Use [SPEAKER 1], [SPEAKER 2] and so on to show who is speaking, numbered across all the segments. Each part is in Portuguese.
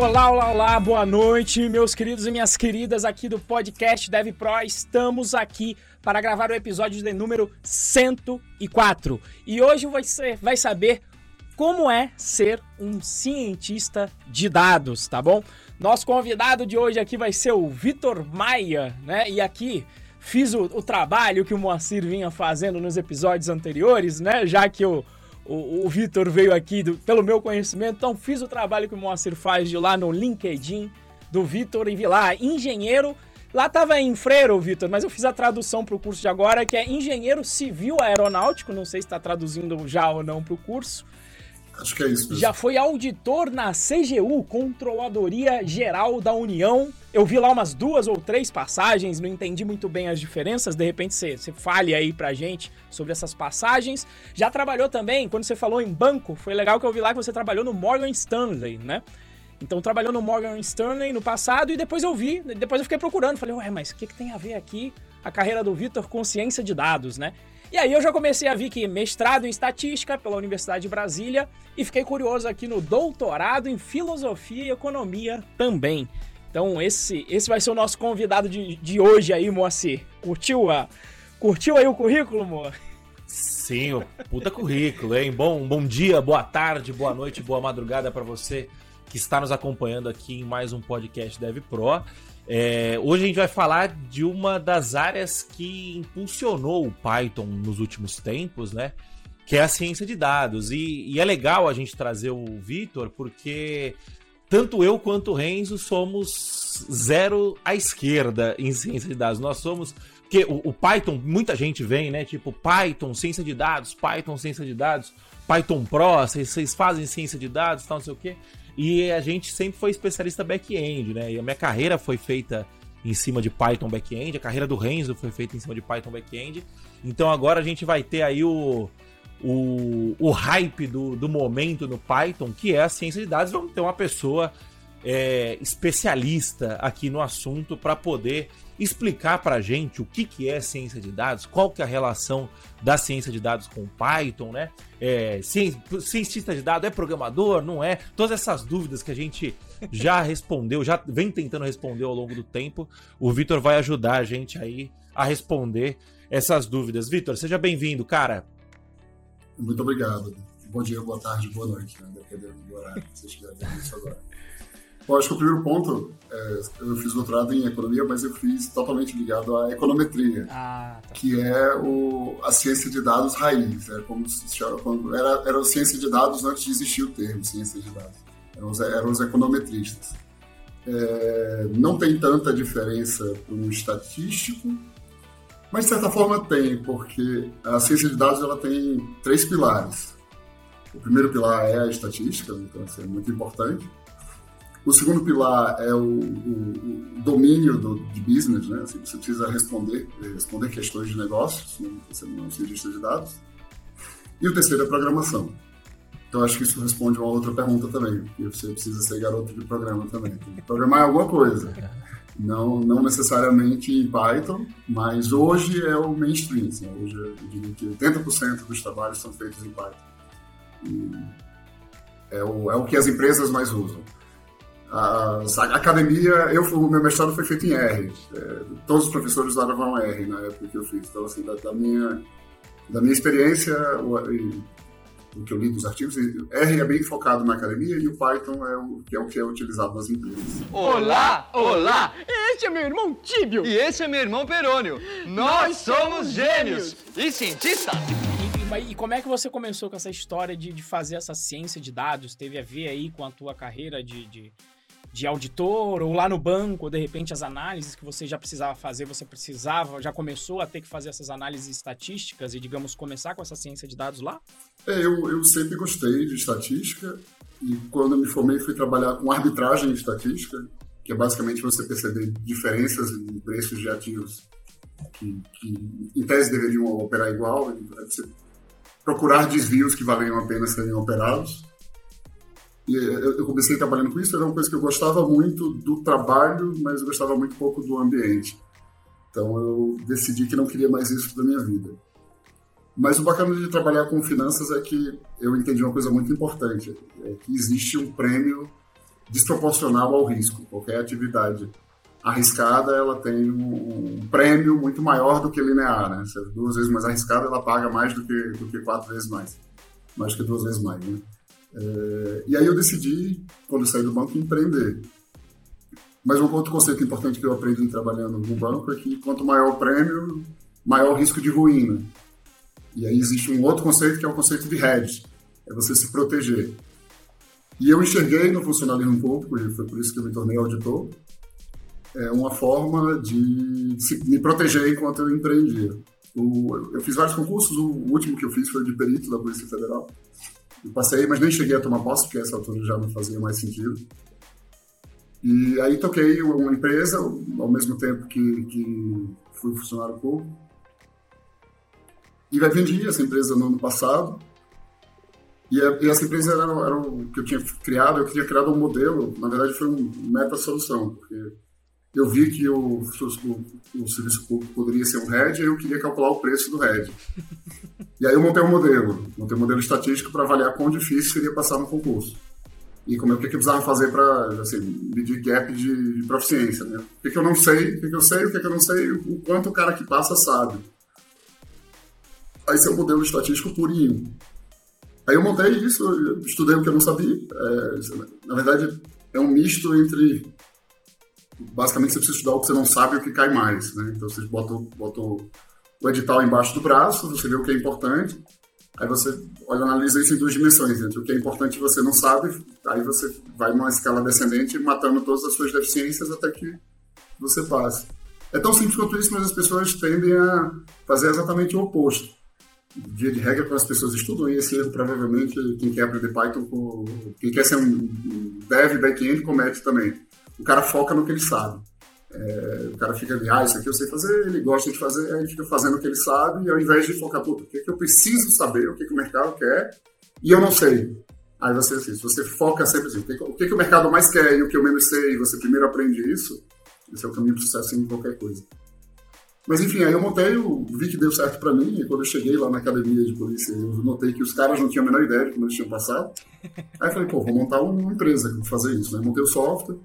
[SPEAKER 1] Olá, olá, olá, boa noite, meus queridos e minhas queridas aqui do podcast Dev Pro. Estamos aqui para gravar o episódio de número 104. E hoje você vai saber como é ser um cientista de dados, tá bom? Nosso convidado de hoje aqui vai ser o Vitor Maia, né? E aqui fiz o, o, trabalho que o Moacir vinha fazendo nos episódios anteriores, né? Já que o, o, o Vitor veio aqui do, pelo meu conhecimento, então fiz o trabalho que o Moacir faz de lá no LinkedIn do Vitor e vi lá, engenheiro. Lá tava em freiro, Vitor, mas eu fiz a tradução para o curso de agora, que é engenheiro civil aeronáutico. Não sei se está traduzindo já ou não para o curso.
[SPEAKER 2] Acho que é isso. Mesmo.
[SPEAKER 1] Já foi auditor na CGU, Controladoria Geral da União. Eu vi lá umas duas ou três passagens, não entendi muito bem as diferenças. De repente você, você fale aí pra gente sobre essas passagens. Já trabalhou também, quando você falou em banco, foi legal que eu vi lá que você trabalhou no Morgan Stanley, né? Então trabalhou no Morgan Stanley no passado e depois eu vi, depois eu fiquei procurando, falei, ué, mas o que, que tem a ver aqui a carreira do Vitor com ciência de dados, né? E aí eu já comecei a ver que mestrado em estatística pela Universidade de Brasília e fiquei curioso aqui no doutorado em filosofia e economia também. Então esse, esse vai ser o nosso convidado de, de hoje aí, Moacir. Curtiu, a, curtiu aí o currículo, Moa?
[SPEAKER 3] Sim, puta currículo, hein? Bom, bom dia, boa tarde, boa noite, boa madrugada para você que está nos acompanhando aqui em mais um podcast Dev Pro. É, hoje a gente vai falar de uma das áreas que impulsionou o Python nos últimos tempos, né? Que é a ciência de dados. E, e é legal a gente trazer o Vitor, porque tanto eu quanto o Renzo somos zero à esquerda em ciência de dados. Nós somos. Porque o, o Python, muita gente vem, né? Tipo, Python, ciência de dados, Python, ciência de dados, Python Pro, vocês fazem ciência de dados, tal, não sei o quê. E a gente sempre foi especialista back-end, né? E a minha carreira foi feita em cima de Python back-end, a carreira do Renzo foi feita em cima de Python back-end. Então agora a gente vai ter aí o, o, o hype do, do momento no Python, que é a ciência de dados. Vamos ter uma pessoa é, especialista aqui no assunto para poder explicar para a gente o que, que é ciência de dados, qual que é a relação da ciência de dados com Python, né? É, cientista de dados é programador, não é? Todas essas dúvidas que a gente já respondeu, já vem tentando responder ao longo do tempo, o Vitor vai ajudar a gente aí a responder essas dúvidas. Vitor, seja bem-vindo, cara.
[SPEAKER 2] Muito obrigado. Bom dia, boa tarde, boa noite, né? dependendo do horário que você estiver vendo isso agora. Bom, acho que o primeiro ponto, é, eu fiz doutorado em economia, mas eu fiz totalmente ligado à econometria, ah, tá. que é o, a ciência de dados raiz. É como se chama, era, era a ciência de dados antes de existir o termo ciência de dados. Eram os, eram os econometristas. É, não tem tanta diferença para um estatístico, mas de certa forma tem, porque a ciência de dados ela tem três pilares. O primeiro pilar é a estatística, então isso é muito importante. O segundo pilar é o, o, o domínio do, de business, né? Assim, você precisa responder, responder questões de negócios, né? você não é um cientista de dados. E o terceiro é programação. Então acho que isso responde uma outra pergunta também, que você precisa ser garoto de programa também. Tem que programar alguma coisa. Não, não necessariamente em Python, mas hoje é o mainstream. Assim, hoje eu diria que 80% dos trabalhos são feitos em Python. E é o, é o que as empresas mais usam. A, a academia, eu, o meu mestrado foi feito em R. É, todos os professores usavam R na época que eu fiz. Então, assim, da, da minha, da minha experiência, o, o que eu li dos artigos, R é bem focado na academia e o Python é o que é, o que é utilizado nas empresas.
[SPEAKER 4] Olá, olá! Este é meu irmão Tíbio! E esse é meu irmão Perônio. Nós somos gêmeos e cientistas!
[SPEAKER 1] E, e, como é que você começou com essa história de, de fazer essa ciência de dados? Teve a ver aí com a tua carreira de, de de auditor, ou lá no banco, de repente as análises que você já precisava fazer, você precisava, já começou a ter que fazer essas análises estatísticas e, digamos, começar com essa ciência de dados lá?
[SPEAKER 2] É, eu, eu sempre gostei de estatística e quando me formei fui trabalhar com arbitragem estatística, que é basicamente você perceber diferenças em preços de ativos que, que em tese deveriam operar igual, você procurar desvios que valiam a pena serem operados. Eu comecei trabalhando com isso, era uma coisa que eu gostava muito do trabalho, mas eu gostava muito pouco do ambiente. Então eu decidi que não queria mais isso da minha vida. Mas o bacana de trabalhar com finanças é que eu entendi uma coisa muito importante, é que existe um prêmio desproporcional ao risco. Qualquer atividade arriscada, ela tem um, um prêmio muito maior do que linear, né? Se é duas vezes mais arriscada, ela paga mais do que, do que quatro vezes mais. Mais que duas vezes mais, né? É, e aí eu decidi, quando eu saí do banco, empreender. Mas um outro conceito importante que eu aprendi trabalhando no banco é que quanto maior o prêmio, maior o risco de ruína. E aí existe um outro conceito que é o conceito de hedge, é você se proteger. E eu enxerguei no funcionalismo público, e foi por isso que eu me tornei auditor, é uma forma de me proteger enquanto eu empreendia. O, eu fiz vários concursos, o último que eu fiz foi de perito da Polícia Federal. Eu passei, mas nem cheguei a tomar posse, porque essa altura já não fazia mais sentido. E aí toquei uma empresa, ao mesmo tempo que, que fui funcionário público. E vendi essa empresa no ano passado. E, a, e essa empresa era, era o que eu tinha criado, eu tinha criado um modelo, na verdade foi um meta-solução, porque eu vi que o, o, o, serviço público poderia ser um RED e eu queria calcular o preço do RED. E aí eu montei um modelo, montei um modelo estatístico para avaliar quão difícil seria passar no concurso. E como é que eu precisava fazer para assim, medir gap de, de proficiência. Né? O que, que eu não sei, o que, que eu sei, o que, que eu não sei, o quanto o cara que passa sabe. Aí esse é o modelo estatístico purinho. Aí eu montei isso, estudei o que eu não sabia. É, na verdade, é um misto entre basicamente você precisa estudar o que você não sabe e o que cai mais, né? Então você bota, bota o edital embaixo do braço, você vê o que é importante, aí você olha, analisa isso em duas dimensões, entre o que é importante e você não sabe, aí você vai numa escala descendente matando todas as suas deficiências até que você passe. É tão simples quanto isso, mas as pessoas tendem a fazer exatamente o oposto. Dia de regra, quando as pessoas estudam, erro provavelmente quem quer aprender Python, quem quer ser um dev back-end comete também o cara foca no que ele sabe. É, o cara fica ali, ah, isso aqui eu sei fazer, ele gosta de fazer, aí ele fica fazendo o que ele sabe, e ao invés de focar, puta, o que, é que eu preciso saber, o que, que o mercado quer, e eu não sei. Aí você, assim, se você foca sempre assim, o que, o que, que o mercado mais quer e o que eu menos sei, e você primeiro aprende isso, esse é o caminho para sucesso em qualquer coisa. Mas enfim, aí eu montei, eu vi que deu certo para mim, e quando eu cheguei lá na academia de polícia, eu notei que os caras não tinham a menor ideia de como eles tinham passado. Aí eu falei, pô, vou montar uma empresa para fazer isso, né? Montei o software,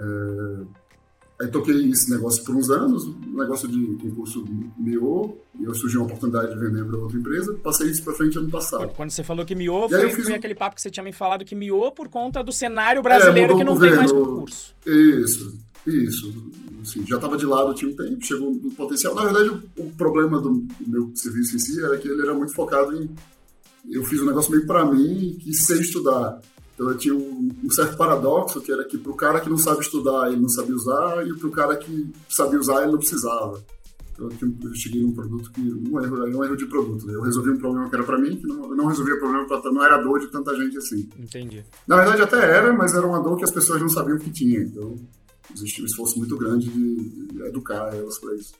[SPEAKER 2] é, aí toquei esse negócio por uns anos, o negócio de concurso miou, e eu surgiu uma oportunidade de vender para outra empresa, passei isso para frente ano passado.
[SPEAKER 1] Quando você falou que miou, foi, foi um... aquele papo que você tinha me falado que miou por conta do cenário brasileiro é, que não governo, tem mais concurso.
[SPEAKER 2] Isso, isso. Assim, já estava de lado tinha um tempo, chegou no potencial. Na verdade, o, o problema do, do meu serviço em si era que ele era muito focado em. Eu fiz um negócio meio para mim e sei estudar. Então eu tinha um, um certo paradoxo, que era que para o cara que não sabe estudar, ele não sabia usar, e para o cara que sabia usar, ele não precisava. Então eu, cheguei num produto que. Um erro, um erro de produto. Né? Eu resolvi um problema que era para mim, que não, não resolvia problema para. Não era dor de tanta gente assim.
[SPEAKER 1] Entendi.
[SPEAKER 2] Na verdade até era, mas era uma dor que as pessoas não sabiam que tinha. Então existia um esforço muito grande de, de educar elas para isso.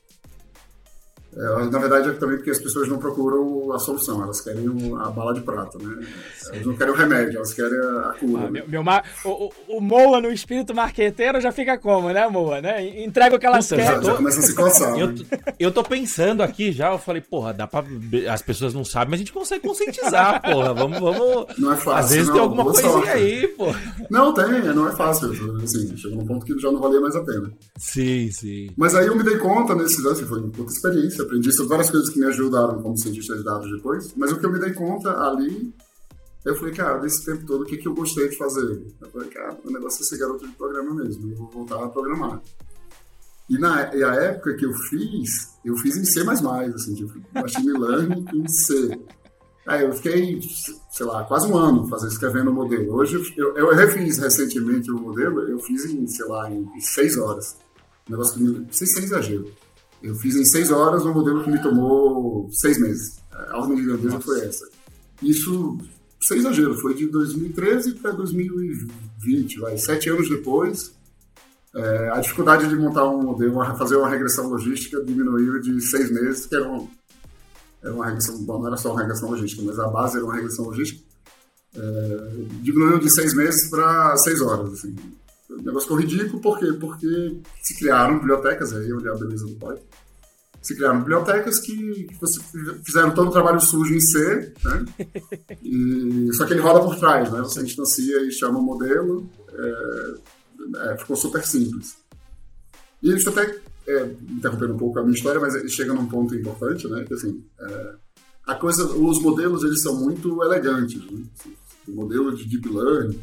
[SPEAKER 2] É, na verdade é também porque as pessoas não procuram a solução, elas querem a bala de prata, né? Elas não querem o remédio, elas querem a cura. Ah,
[SPEAKER 1] meu, meu o, o, Moa no espírito marqueteiro já fica como, né, Moa? Né? Entrega o que elas Puta, querem.
[SPEAKER 2] Já, já começa a se coçar.
[SPEAKER 3] eu, tô, eu tô pensando aqui já, eu falei, porra, dá pra. As pessoas não sabem, mas a gente consegue conscientizar, porra. Vamos, vamos.
[SPEAKER 2] Não é fácil.
[SPEAKER 3] Às vezes
[SPEAKER 2] não,
[SPEAKER 3] tem alguma coisinha sorte. aí, porra.
[SPEAKER 2] Não, tem, não é fácil. Assim, chegou num ponto que já não valia mais a pena.
[SPEAKER 3] Sim, sim.
[SPEAKER 2] Mas aí eu me dei conta nesse lance, foi uma puta experiência, aprendi sobre várias coisas que me ajudaram como cientista de dados depois, mas o que eu me dei conta ali, eu falei, cara, desse tempo todo, o que, que eu gostei de fazer? Eu falei, cara, o negócio é ser garoto de programa mesmo, eu vou voltar a programar. E na e a época que eu fiz, eu fiz em C++, assim, tipo, machine learning em C. Aí eu fiquei, sei lá, quase um ano fazendo, escrevendo o modelo. Hoje eu, eu refiz recentemente o modelo, eu fiz em, sei lá, em, seis horas. Um negócio que sem, sem exagero. Eu fiz em seis horas um modelo que me tomou seis meses. A ordem de grandeza foi essa. Isso, sem exagero, foi de 2013 para 2020, vai, sete anos depois. É, a dificuldade de montar um modelo, fazer uma regressão logística diminuiu de seis meses, que era uma, era uma regressão, bom, não era só uma regressão logística, mas a base era uma regressão logística. É, diminuiu de seis meses para seis horas. Assim. O negócio ficou ridículo, por quê? Porque se criaram bibliotecas, aí onde é a beleza do Python, se criaram bibliotecas que, fizeram todo o trabalho sujo em C, né? E, só que ele roda por trás, né? Você instancia e chama o modelo, é, é, ficou super simples. E isso até, é, interrompendo um pouco a minha história, mas chega num ponto importante, né? Que assim, é, a coisa, os modelos eles são muito elegantes, né? o modelo de deep learning.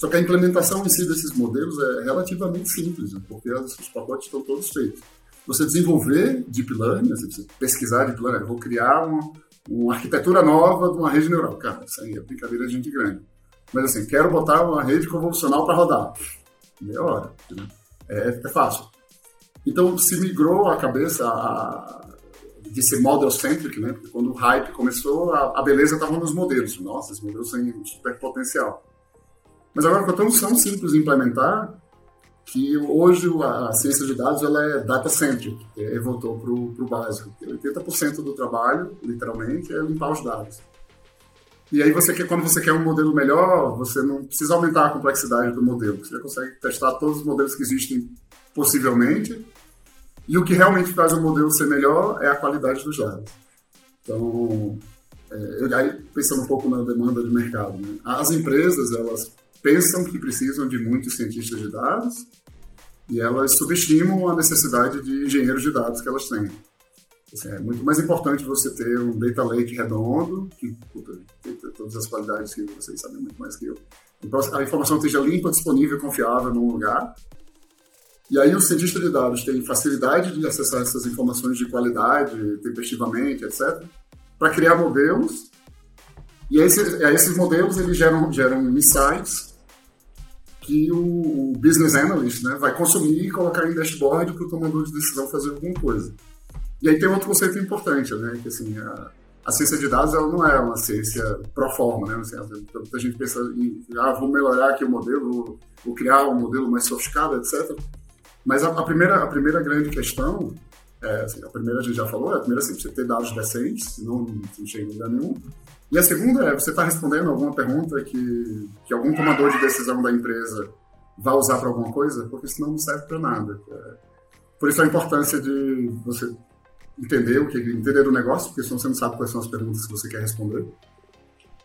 [SPEAKER 2] Só que a implementação em si desses modelos é relativamente simples, né? porque os pacotes estão todos feitos. Você desenvolver deep learning, assim, você pesquisar deep learning, vou criar uma, uma arquitetura nova de uma rede neural. Cara, isso aí é brincadeira de gente grande. Mas assim, quero botar uma rede convolucional para rodar. Meia hora. Né? É, é, fácil. Então se migrou a cabeça a, de ser model-centric, né? Porque quando o hype começou, a, a beleza estava nos modelos. Nossa, esses modelos têm super potencial. Mas agora ficou tão, tão simples de implementar que hoje a, ciência de dados ela é data-centric, e voltou para o básico. 80% do trabalho, literalmente, é limpar os dados. E aí você quer, quando você quer um modelo melhor, você não precisa aumentar a complexidade do modelo. Você já consegue testar todos os modelos que existem possivelmente e o que realmente faz o modelo ser melhor é a qualidade dos dados. Então, é, aí pensando um pouco na demanda de mercado, né? as empresas elas pensam que precisam de muitos cientistas de dados e elas subestimam a necessidade de engenheiros de dados que elas têm. Assim, é muito mais importante você ter um data lake redondo, que puta, tem todas as qualidades que vocês sabem muito mais que eu. Então, a informação esteja limpa, disponível, confiável num lugar, e aí o cientista de dados tem facilidade de acessar essas informações de qualidade, tempestivamente, etc., para criar modelos. E esses, esses modelos eles geram, geram insights que o, business analyst né, vai consumir e colocar em dashboard para o tomador de decisão fazer alguma coisa. E aí tem outro conceito importante, né, que assim, a, a ciência de dados ela não é uma ciência pro forma, né? Assim, muita gente pensa em, ah, vou melhorar aqui o modelo, vou, vou criar um modelo mais sofisticado, etc. Mas a, a, primeira, a primeira grande questão, é, assim, a primeira a gente já falou, é a primeira assim, você ter dados decentes, senão não chega em lugar nenhum. E a segunda é você está respondendo alguma pergunta que, que algum tomador de decisão da empresa vai usar para alguma coisa, porque senão não serve para nada. É, por isso a importância de você entender o que entender o negócio, porque senão você não sabe quais são as perguntas que você quer responder.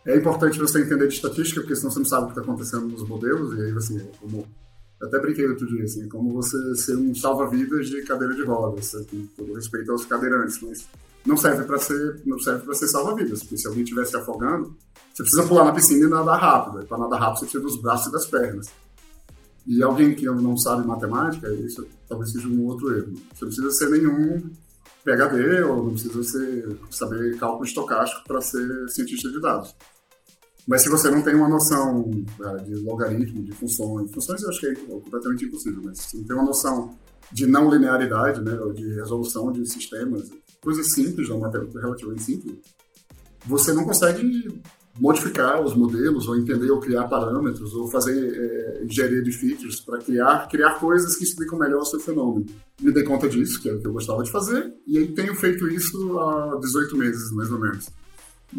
[SPEAKER 2] É importante você entender de estatística, porque senão você não sabe o que está acontecendo nos modelos, e aí você, como eu até brinquei outro dia, assim, como você ser um salva-vidas de cadeira de rodas, com todo respeito aos cadeirantes, mas não serve para ser, não serve para ser salva-vidas, porque se alguém estiver se afogando, você precisa pular na piscina e nadar rápido. Para nadar rápido, você precisa dos braços e das pernas. E alguém que não sabe matemática, isso talvez seja um outro erro. Você não precisa ser nenhum PhD ou não precisa ser, saber cálculo estocástico para ser cientista de dados. Mas se você não tem uma noção né, de logaritmo, de funções, funções eu acho que é completamente impossível, mas se não tem uma noção de não linearidade, né, ou de resolução de sistemas, coisas simples, uma matemática relativamente simples, você não consegue modificar os modelos, ou entender ou criar parâmetros, ou fazer é, engenharia de features para criar, criar coisas que explicam melhor o seu fenômeno. Me dei conta disso, que é o que eu gostava de fazer, e aí tenho feito isso há 18 meses, mais ou menos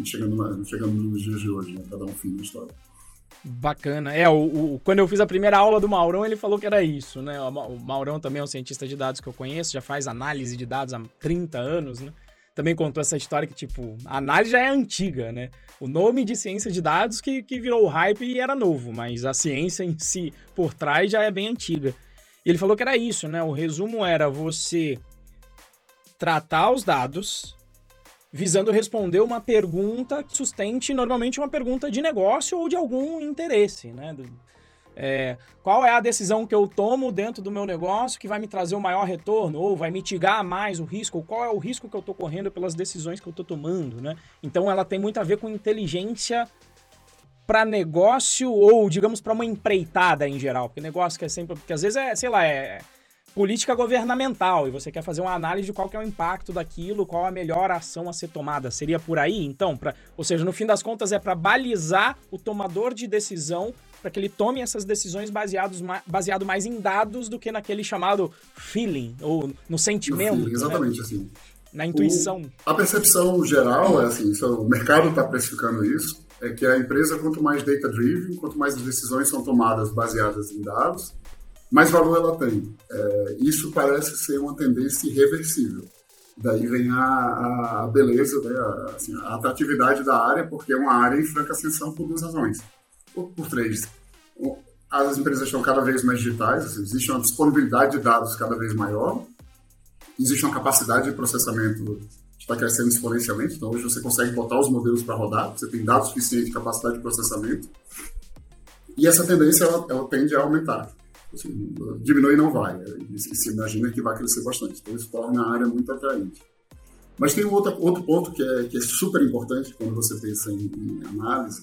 [SPEAKER 2] chegando, chegando nos dias de hoje, né, para dar um fim na história.
[SPEAKER 1] Bacana. É, o, o, quando eu fiz a primeira aula do Maurão, ele falou que era isso, né? O Maurão também é um cientista de dados que eu conheço, já faz análise de dados há 30 anos, né? Também contou essa história que, tipo, a análise já é antiga, né? O nome de ciência de dados que, que virou hype e era novo, mas a ciência em si, por trás, já é bem antiga. E ele falou que era isso, né? O resumo era você tratar os dados, visando responder uma pergunta que sustente normalmente uma pergunta de negócio ou de algum interesse, né? É, qual é a decisão que eu tomo dentro do meu negócio que vai me trazer o maior retorno ou vai mitigar mais o risco? Ou qual é o risco que eu estou correndo pelas decisões que eu estou tomando, né? Então ela tem muito a ver com inteligência para negócio ou digamos para uma empreitada em geral, porque negócio que é sempre, porque às vezes é, sei lá, é política governamental e você quer fazer uma análise de qual é o impacto daquilo, qual a melhor ação a ser tomada. Seria por aí, então? Pra, ou seja, no fim das contas é para balizar o tomador de decisão para que ele tome essas decisões baseados, baseado mais em dados do que naquele chamado feeling, ou no sentimento. Feeling,
[SPEAKER 2] né? exatamente né? assim.
[SPEAKER 1] Na intuição. O,
[SPEAKER 2] a percepção geral é assim, o mercado está precificando isso, é que a empresa, quanto mais data-driven, quanto mais decisões são tomadas baseadas em dados, mais valor ela tem. É, isso parece ser uma tendência irreversível. Daí vem a, a beleza, né, a, assim, a, atratividade da área, porque é uma área em franca ascensão por duas razões. Por, por três. as empresas estão cada vez mais digitais, assim, existe uma disponibilidade de dados cada vez maior, existe uma capacidade de processamento que está crescendo exponencialmente, então hoje você consegue botar os modelos para rodar, você tem dados suficientes, capacidade de processamento, e essa tendência ela, ela tende a aumentar. Assim, diminui não vai, se imagina que vai crescer bastante, então isso torna a área muito atraente. Mas tem um outro, outro ponto que é, que é super importante quando você pensa em, em análise,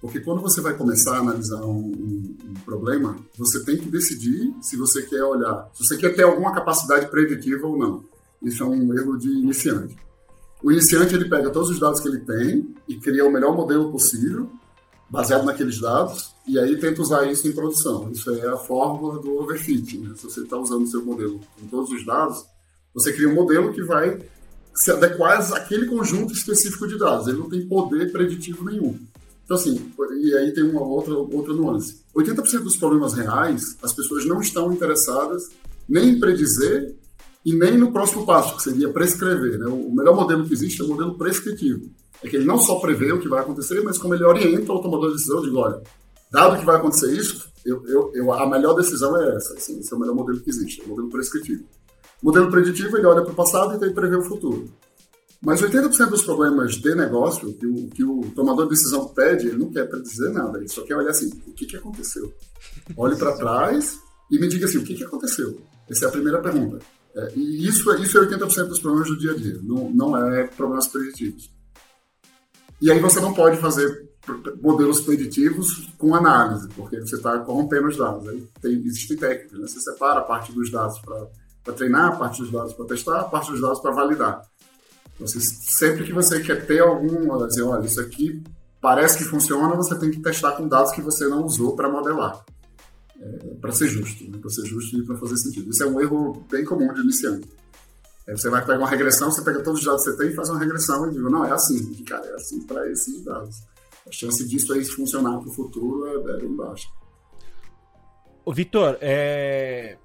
[SPEAKER 2] porque quando você vai começar a analisar um, um, um, problema, você tem que decidir se você quer olhar, se você quer ter alguma capacidade preditiva ou não. Isso é um erro de iniciante. O iniciante ele pega todos os dados que ele tem e cria o melhor modelo possível, baseado naqueles dados, e aí tenta usar isso em produção. Isso é a fórmula do overfit. Né? Se você está usando o seu modelo com todos os dados, você cria um modelo que vai se adequar àquele conjunto específico de dados. Ele não tem poder preditivo nenhum. Então, assim, e aí tem uma outra, outra nuance. 80% dos problemas reais, as pessoas não estão interessadas nem em predizer e nem no próximo passo, que seria prescrever. Né? O melhor modelo que existe é o modelo prescritivo. É que ele não só prevê o que vai acontecer, mas como ele orienta o tomador de decisão, de olha, dado que vai acontecer isso, eu, eu, eu, a melhor decisão é essa. Assim, esse é o melhor modelo que existe, é o modelo prescritivo. O modelo preditivo, ele olha para o passado e tem prevê o futuro. Mas 80% dos problemas de negócio que o, que o tomador de decisão pede, ele não quer predizer nada, ele só quer olhar assim, o que, que aconteceu? Olhe para trás e me diga assim, o que, que aconteceu? Essa é a primeira pergunta. É, e isso, é, isso é 80% dos problemas do dia a dia, não, não é problemas preditivos. E aí você não pode fazer modelos preditivos com análise, porque você está corrompendo os dados. Aí tem, existem técnicas, né? você separa a parte dos dados para treinar, a parte dos dados para testar, a parte dos dados para validar. Você, sempre que você quer ter algum, dizer, olha, isso aqui parece que funciona, você tem que testar com dados que você não usou para modelar. É, para ser justo, né? para ser justo e para fazer sentido. Isso é um erro bem comum de iniciante. É, você vai pegar uma regressão, você pega todos os dados que você tem e faz uma regressão e diz, não, é assim, cara, é assim para esses dados. A chance disso aí funcionar para o futuro é, é bem baixa.
[SPEAKER 3] Ô, Vitor, é...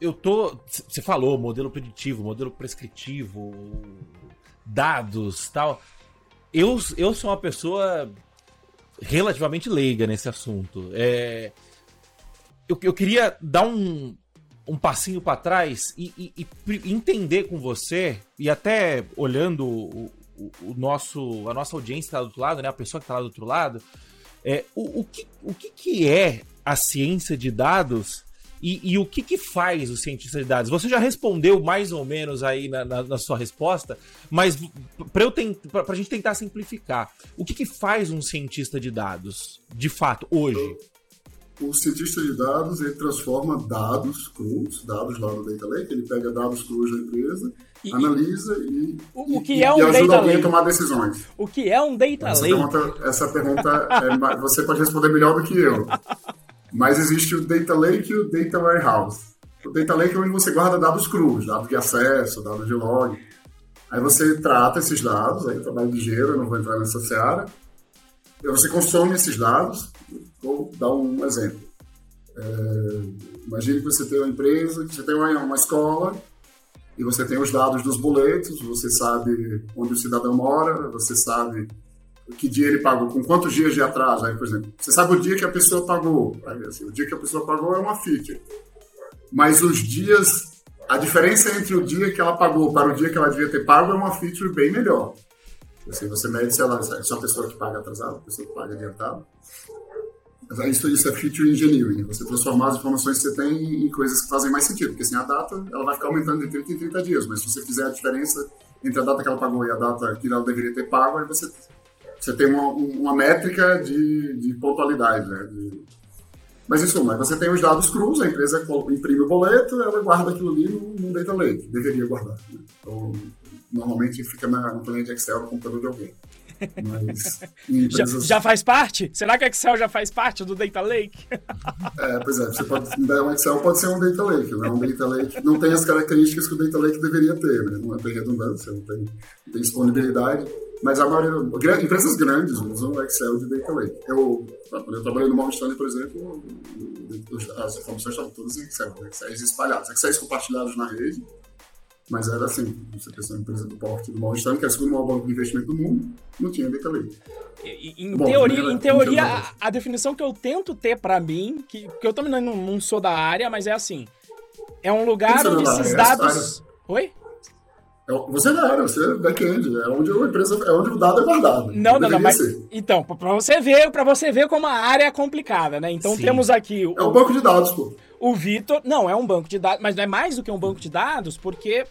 [SPEAKER 3] eu tô. Você falou modelo preditivo, modelo prescritivo, dados tal. Eu, eu sou uma pessoa relativamente leiga nesse assunto. É, eu, eu queria dar um, um passinho para trás e, e, e, entender com você, e até olhando o, o, o nosso, a nossa audiência que tá do outro lado, né, a pessoa que está lá do outro lado, é, o, o, que, o que, que é a ciência de dados e, e, o que, que faz o cientista de dados? Você já respondeu mais ou menos aí na, na, na sua resposta, mas para a gente tentar simplificar, o que, que faz um cientista de dados, de fato, hoje?
[SPEAKER 2] O cientista de dados ele transforma dados crus, dados lá no Data Lake, ele pega dados crus da empresa, e, analisa e,
[SPEAKER 1] o, que é um
[SPEAKER 2] e ajuda
[SPEAKER 1] data
[SPEAKER 2] alguém
[SPEAKER 1] lake?
[SPEAKER 2] a tomar decisões.
[SPEAKER 1] O que é um data
[SPEAKER 2] essa
[SPEAKER 1] lake?
[SPEAKER 2] Pergunta, essa pergunta é, você pode responder melhor do que eu. Mas existe o Data Lake e o Data Warehouse. O Data Lake é onde você guarda dados crus, dados de acesso, dados de log. Aí você trata esses dados, aí trabalho ligeiro, eu não vou entrar nessa seara. E você consome esses dados. Vou dar um exemplo. É, imagine que você tem uma empresa, você tem uma, uma escola, e você tem os dados dos boletos, você sabe onde o cidadão mora, você sabe que dia ele pagou, com quantos dias de atraso. Aí, por exemplo, você sabe o dia que a pessoa pagou. Aí, assim, o dia que a pessoa pagou é uma feature. Mas os dias, a diferença entre o dia que ela pagou para o dia que ela devia ter pago é uma feature bem melhor. Assim, você mede, sei lá, se é uma pessoa que paga atrasado, pessoa que paga adiantado. Isso, isso é feature engineering, você transformar as informações que você tem em coisas que fazem mais sentido, porque assim, a data ela vai ficar aumentando de 30 em 30 dias, mas se você fizer a diferença entre a data que ela pagou e a data que ela deveria ter pago, aí você você tem uma, uma métrica de, de pontualidade, né? De... Mas isso, mas você tem os dados crus, a empresa imprime o boleto, ela guarda aquilo ali no, data lake, deveria guardar. Né? Então, normalmente fica na, no planeta de Excel no computador de alguém. Mas,
[SPEAKER 1] empresas... já, já, faz parte? Será que o Excel já faz parte do Data Lake?
[SPEAKER 2] é, pois é, você pode, um Excel pode ser um Data Lake, né? Um Data Lake não tem as características que o Data Lake deveria ter, né? Não é tem redundância, não tem, não tem disponibilidade. Mas a maioria, empresas grandes usam o Excel de Data Lake. Eu, quando eu trabalhei no Morgan Stanley, por exemplo, as informações estavam todas em Excel, Excel espalhados, Excel compartilhados na rede, Mas era assim, você pensa uma empresa do porte do Morgan Stanley, que é o segundo maior banco de investimento do mundo, não tinha data lake.
[SPEAKER 1] Em Bom, teoria, em teoria a, a, definição que eu tento ter para mim, que, que eu também não, não, sou da área, mas é assim, é um lugar onde esses dados... Oi?
[SPEAKER 2] É você não era, você é back-end, é onde a empresa, é onde o dado é guardado.
[SPEAKER 1] Não, não, não, mas ser. então, para você ver, para você ver como a área é complicada, né? Então Sim. temos aqui
[SPEAKER 2] o, É um banco de dados, pô.
[SPEAKER 1] O Vitor, não, é um banco de dados, mas não é mais do que um banco de dados, porque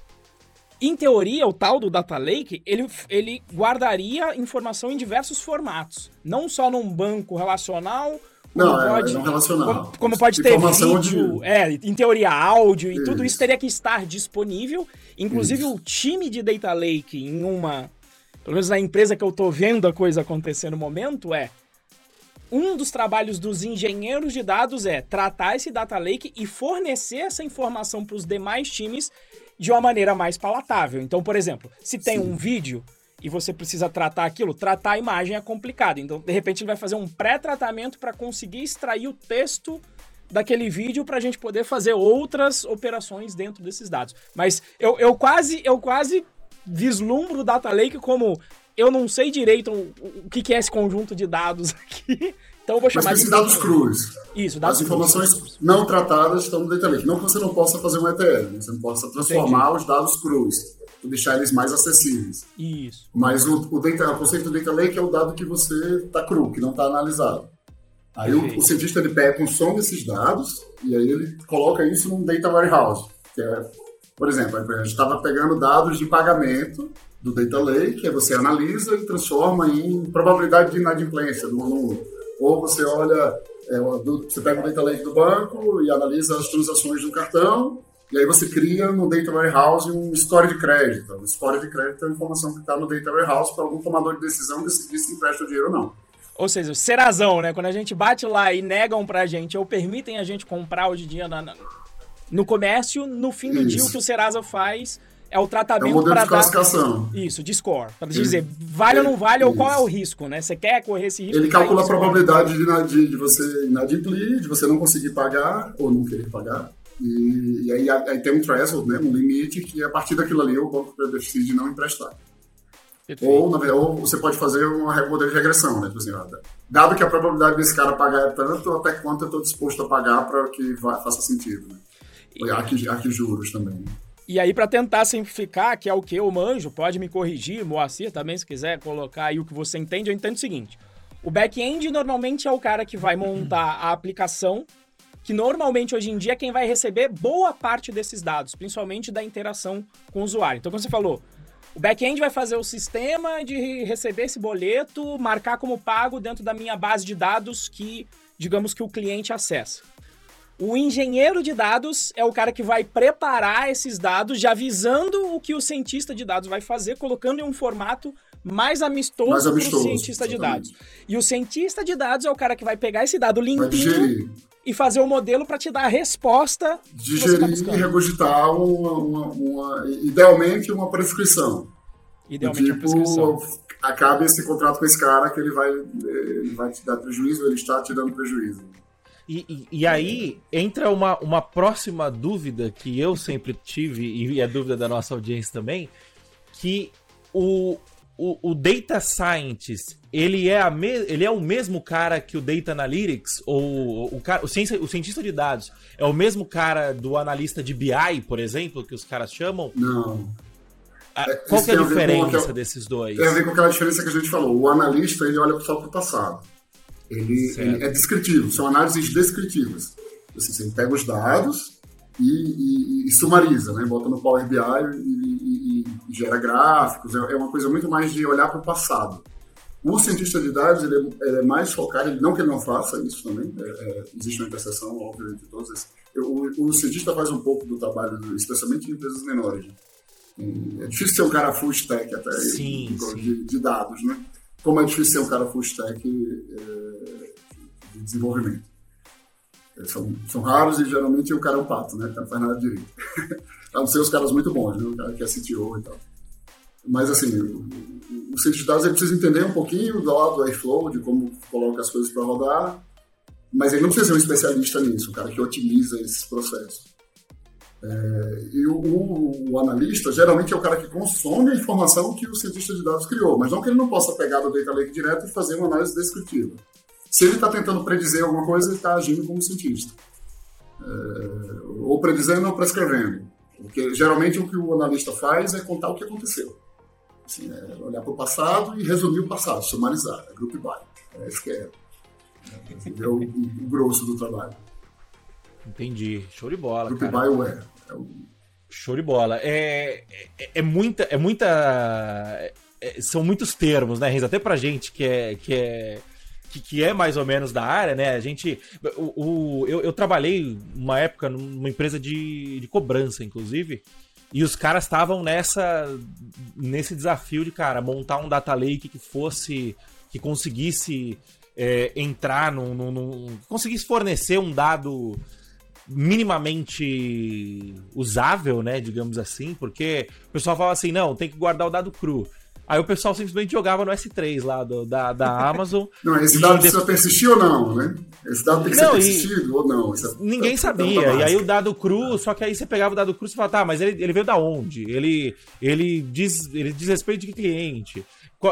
[SPEAKER 1] em teoria, o tal do Data Lake, ele, ele guardaria informação em diversos formatos, não só num banco relacional,
[SPEAKER 2] não, é, pode, é, não relacional.
[SPEAKER 1] Como, como pode ter vídeo, de... é, em teoria áudio e isso. tudo isso teria que estar disponível. Inclusive isso. o time de Data Lake em uma, pelo menos na empresa que eu tô vendo a coisa acontecer no momento é um dos trabalhos dos engenheiros de dados é tratar esse data lake e fornecer essa informação para os demais times de uma maneira mais palatável. Então, por exemplo, se tem Sim. um vídeo, e você precisa tratar aquilo, tratar a imagem é complicado. Então, de repente, ele vai fazer um pré-tratamento para conseguir extrair o texto daquele vídeo para a gente poder fazer outras operações dentro desses dados. Mas eu, eu quase eu quase vislumbro o Data Lake como eu não sei direito o, o que, que é esse conjunto de dados aqui. Então eu vou chamar
[SPEAKER 2] Mas de dados crus.
[SPEAKER 1] Isso,
[SPEAKER 2] dados As informações cruz. não tratadas estão no Data Lake. Não que você não possa fazer um ETL, você não possa transformar Entendi. os dados crus deixar eles mais acessíveis.
[SPEAKER 1] Isso.
[SPEAKER 2] Mas o, o, data, o conceito do Data Lake é o dado que você está cru, que não está analisado. Aí o, o, cientista ele pega, consome esses dados e aí ele coloca isso num Data Warehouse. Que é, por exemplo, a gente estava pegando dados de pagamento do Data Lake, que você analisa e transforma em probabilidade de inadimplência do aluno. Ou você olha, é, do, você pega o Data Lake do banco e analisa as transações do cartão e aí você cria no Data Warehouse um score de crédito. O score de crédito é a informação que está no Data Warehouse para algum tomador de decisão decidir se empresta o dinheiro ou não.
[SPEAKER 1] Ou seja, o serazão, né? Quando a gente bate lá e negam para a gente ou permitem a gente comprar hoje em dia na, na, no comércio, no fim do Isso. dia o que o Serasa faz é o tratamento
[SPEAKER 2] é para classificação.
[SPEAKER 1] Dar... Isso, de score. Para dizer, vale ou não vale Isso. ou qual é o risco, né? Você quer correr esse risco?
[SPEAKER 2] Ele calcula a probabilidade de, de, você inadimplir, de você não conseguir pagar ou não querer pagar. E, e aí, aí, tem um threshold, né, um limite, que a partir daquilo ali o banco decide não emprestar. Ou, na verdade, ou você pode fazer um modelo de regressão, né? Tipo assim, dado que a probabilidade desse cara pagar é tanto, até quanto eu estou disposto a pagar para que vá, faça sentido. Né? E aqui, aqui juros também. Né?
[SPEAKER 1] E aí, para tentar simplificar, que é o que eu manjo, pode me corrigir, Moacir também, se quiser colocar aí o que você entende, eu entendo o seguinte. O back-end normalmente é o cara que vai montar a aplicação que normalmente hoje em dia é quem vai receber boa parte desses dados, principalmente da interação com o usuário. Então, como você falou, o back-end vai fazer o sistema de receber esse boleto, marcar como pago dentro da minha base de dados que, digamos que o cliente acessa. O engenheiro de dados é o cara que vai preparar esses dados, já avisando o que o cientista de dados vai fazer, colocando em um formato mais amistoso, mais amistoso para o cientista exatamente. de dados. E o cientista de dados é o cara que vai pegar esse dado limpinho e fazer o um modelo para te dar a resposta.
[SPEAKER 2] Digerir tá e regurgitar uma, uma, uma, idealmente uma prescrição.
[SPEAKER 1] Idealmente tipo, uma prescrição.
[SPEAKER 2] Acabe esse contrato com esse cara que ele vai, ele vai te dar prejuízo, ele está te dando prejuízo.
[SPEAKER 3] E, e, e, aí entra uma, uma próxima dúvida que eu sempre tive, e é dúvida da nossa audiência também, que o, o, o Data Scientist, ele é, a me, ele é o mesmo cara que o Data Analytics? Ou o, cara, o, ciência, o cientista de dados é o mesmo cara do analista de BI, por exemplo, que os caras chamam?
[SPEAKER 2] Não.
[SPEAKER 3] Ah, é, qual que é a diferença aquela, desses dois?
[SPEAKER 2] Tem a ver com aquela diferença que a gente falou. O analista, ele olha só para o passado. Ele, ele, é descritivo, são análises descritivas. Assim, você pega os dados e, e, e, sumariza, né? Bota no Power BI e, e gera gráficos. É, é, uma coisa muito mais de olhar para o passado. O cientista de dados ele é, ele é, mais focado, não que ele não faça isso também, é, é existe uma interseção, óbvio, entre todos esses. O, o, cientista faz um pouco do trabalho, especialmente em empresas menores. Né? É difícil ser um cara full stack até
[SPEAKER 3] sim,
[SPEAKER 2] de,
[SPEAKER 3] sim.
[SPEAKER 2] De, dados, né? Como é difícil ser um cara full stack é, de desenvolvimento. São, são raros e geralmente o cara é um pato, né? O cara não faz nada direito. a não ser os caras muito bons, né? O cara que é CTO e tal. Mas, assim, o, o cientista de dados ele precisa entender um pouquinho do lado do Airflow, de como coloca as coisas para rodar, mas ele não precisa ser um especialista nisso, um cara que otimiza esses processos. É, e o, o, o, analista geralmente é o cara que consome a informação que o cientista de dados criou, mas não que ele não possa pegar do data lake direto e fazer uma análise descritiva. Se ele está tentando predizer alguma coisa, ele está agindo como cientista. É, ou predizendo ou prescrevendo. Porque geralmente o que o analista faz é contar o que aconteceu. Assim, é olhar para o passado e resumir o passado, sumarizar, é group by. É isso que é, é o, o grosso do trabalho.
[SPEAKER 3] Entendi. Show de bola.
[SPEAKER 2] Group cara. Bioware. É o...
[SPEAKER 3] Show de bola. É, é, é muita. É muita é, são muitos termos, né, Renzo? Até pra gente que é. Que é... Que, que é mais ou menos da área, né? A gente. O, o eu, eu, trabalhei uma época numa empresa de, de cobrança, inclusive, e os caras estavam nessa. nesse desafio de, cara, montar um data lake que fosse. que conseguisse é, entrar num, num, num. conseguisse fornecer um dado minimamente usável, né, digamos assim, porque o pessoal fala assim, não, tem que guardar o dado cru. Aí o pessoal simplesmente jogava no S3 lá do, da, da Amazon.
[SPEAKER 2] Não, esse dado precisa persistir ou não, né? Esse dado tem que não, ser persistido ou não? É,
[SPEAKER 3] ninguém é, sabia. E aí o dado cru, só que aí você pegava o dado cru e falava, tá, mas ele, ele veio da onde? Ele, ele, diz, ele diz respeito de que cliente?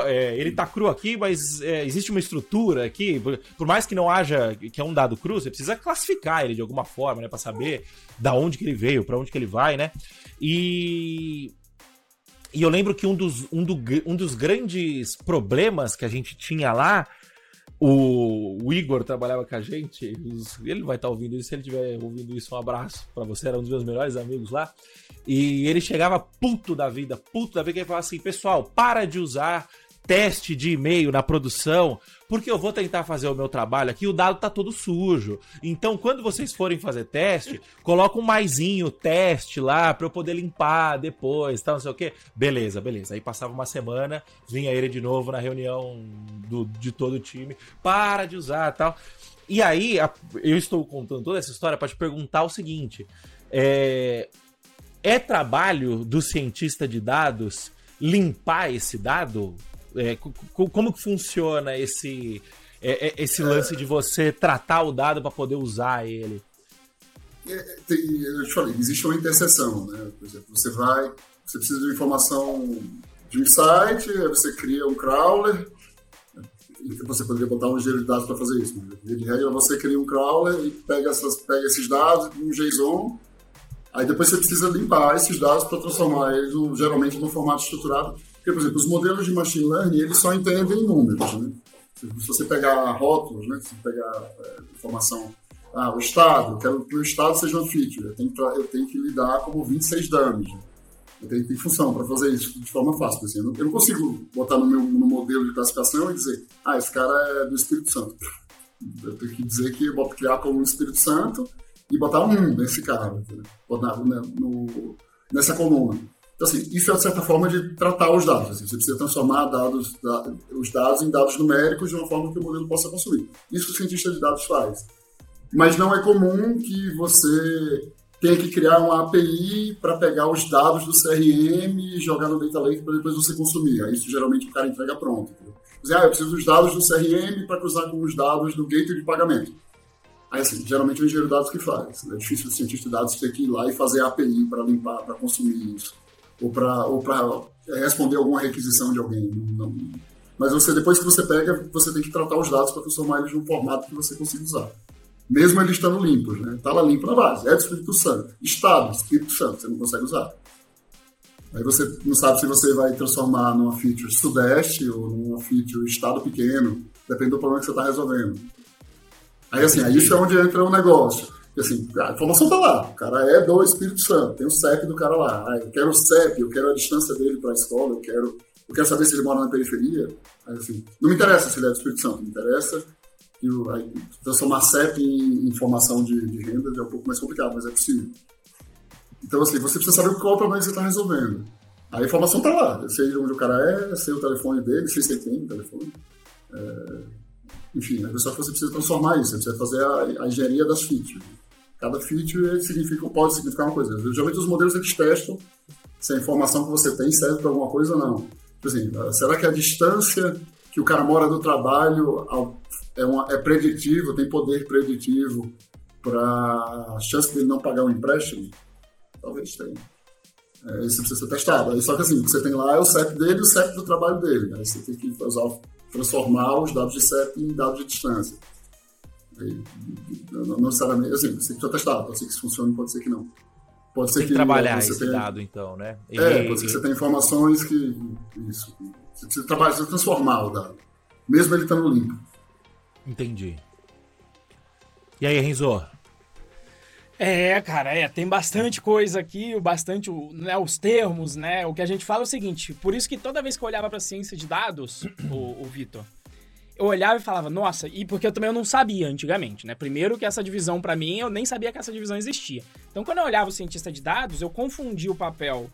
[SPEAKER 3] É, ele tá cru aqui, mas é, existe uma estrutura aqui. Por, por, mais que não haja que é um dado cru, você precisa classificar ele de alguma forma, né, para saber da onde que ele veio, para onde que ele vai, né? E e eu lembro que um dos, um, do, um dos grandes problemas que a gente tinha lá o, o, Igor trabalhava com a gente, ele vai estar tá ouvindo isso, se ele estiver ouvindo isso, um abraço para você, era um dos meus melhores amigos lá. E ele chegava puto da vida, puto da vida, que ele falava assim: pessoal, para de usar teste de e-mail na produção, porque eu vou tentar fazer o meu trabalho aqui, o dado tá todo sujo. Então, quando vocês forem fazer teste, coloca um maisinho teste lá para eu poder limpar depois, tal, não sei o quê. Beleza, beleza. Aí passava uma semana, vinha ele de novo na reunião do, de todo o time, para de usar, tal. E aí, eu estou contando toda essa história para te perguntar o seguinte: é, é trabalho do cientista de dados limpar esse dado? É, como que funciona esse, é, é, esse lance de você tratar o dado para poder usar ele?
[SPEAKER 2] É, tem, eu te falei, existe uma interseção, né? Por exemplo, você vai, você precisa de informação de um site, aí você cria um crawler, você poderia botar um engenheiro de dados para fazer isso, mas de regra você cria um crawler e pega, essas, pega esses dados um JSON, aí depois você precisa limpar esses dados para transformar eles geralmente num formato estruturado porque, por exemplo, os modelos de machine learning, eles só entendem números, né? Se você pegar rótulos, né? Se você pegar é, informação, ah, o estado, eu quero que o estado seja uma feature, eu tenho que, eu tenho que lidar como 26 dummies. Né? Eu tenho que ter função para fazer isso de forma fácil. Assim, eu, não, eu, não, consigo botar no meu no modelo de classificação e dizer, ah, esse cara é do Espírito Santo. Eu tenho que dizer que eu vou criar como Espírito Santo e botar um nesse cara, botar né, no, nessa coluna. Então, assim, isso é, de certa forma, de tratar os dados. Assim, você precisa transformar dados, da, os dados em dados numéricos de uma forma que o modelo possa consumir. Isso que o cientista de dados faz. Mas não é comum que você tenha que criar uma API para pegar os dados do CRM e jogar no Data Lake para depois você consumir. Aí, isso geralmente o cara entrega pronto. Dizer, ah, eu preciso dos dados do CRM para cruzar com os dados do gateway de pagamento. Aí, assim, geralmente é o engenheiro de dados que faz. É difícil o cientista de dados ter que ir lá e fazer a API para limpar, para consumir isso ou para ou responder alguma requisição de alguém. Não, mas você depois que você pega, você tem que tratar os dados para transformar eles num formato que você consiga usar. Mesmo eles estando limpos, né? Está lá limpo na base. É do Espírito Santo. Estado, Espírito Santo, você não consegue usar. Aí você não sabe se você vai transformar numa feature Sudeste ou numa feature Estado pequeno, depende do problema que você está resolvendo. Aí assim, aí isso é onde entra o negócio. Assim, a informação tá lá. O cara é do Espírito Santo, tem o CEP do cara lá. Ah, eu quero o CEP, eu quero a distância dele para a escola, eu quero, eu quero saber se ele mora na periferia. Aí, assim, não me interessa se ele é do Espírito Santo, me interessa que o, aí, transformar CEP em informação de, de renda é um pouco mais complicado, mas é possível. Então, assim, você precisa saber qual é o problema que você está resolvendo. A informação está lá. Eu sei onde o cara é, sei o telefone dele, sei se ele tem o telefone. É, enfim, é só que você precisa transformar isso, você precisa fazer a, a engenharia das features. Cada feature significa, pode significar uma coisa. Geralmente os modelos eles testam se a informação que você tem serve para alguma coisa ou não. Exemplo, será que a distância que o cara mora do trabalho é, uma, é preditivo, tem poder preditivo para a chance dele não pagar um empréstimo? talvez tenha. É, isso precisa ser testado. Só que assim, o que você tem lá é o CEP dele e o CEP do trabalho dele. Aí você tem que transformar os dados de CEP em dados de distância. Não necessariamente, assim, você precisa testar. Pode ser que isso funcione, pode ser que não.
[SPEAKER 3] Pode ser tem que, que trabalhar esse tenha... dado, então, né?
[SPEAKER 2] E... É, pode ser que você tenha informações que. Isso. Você precisa trabalhar, você precisa transformar o dado. Mesmo ele estando limpo.
[SPEAKER 3] Entendi. E aí, Renzo?
[SPEAKER 1] É, cara, é, tem bastante coisa aqui, bastante, né, os termos, né? O que a gente fala é o seguinte, por isso que toda vez que eu olhava para ciência de dados, o, o Vitor, eu olhava e falava, nossa, e porque eu também eu não sabia antigamente, né? Primeiro que essa divisão para mim, eu nem sabia que essa divisão existia. Então, quando eu olhava o cientista de dados, eu confundia o papel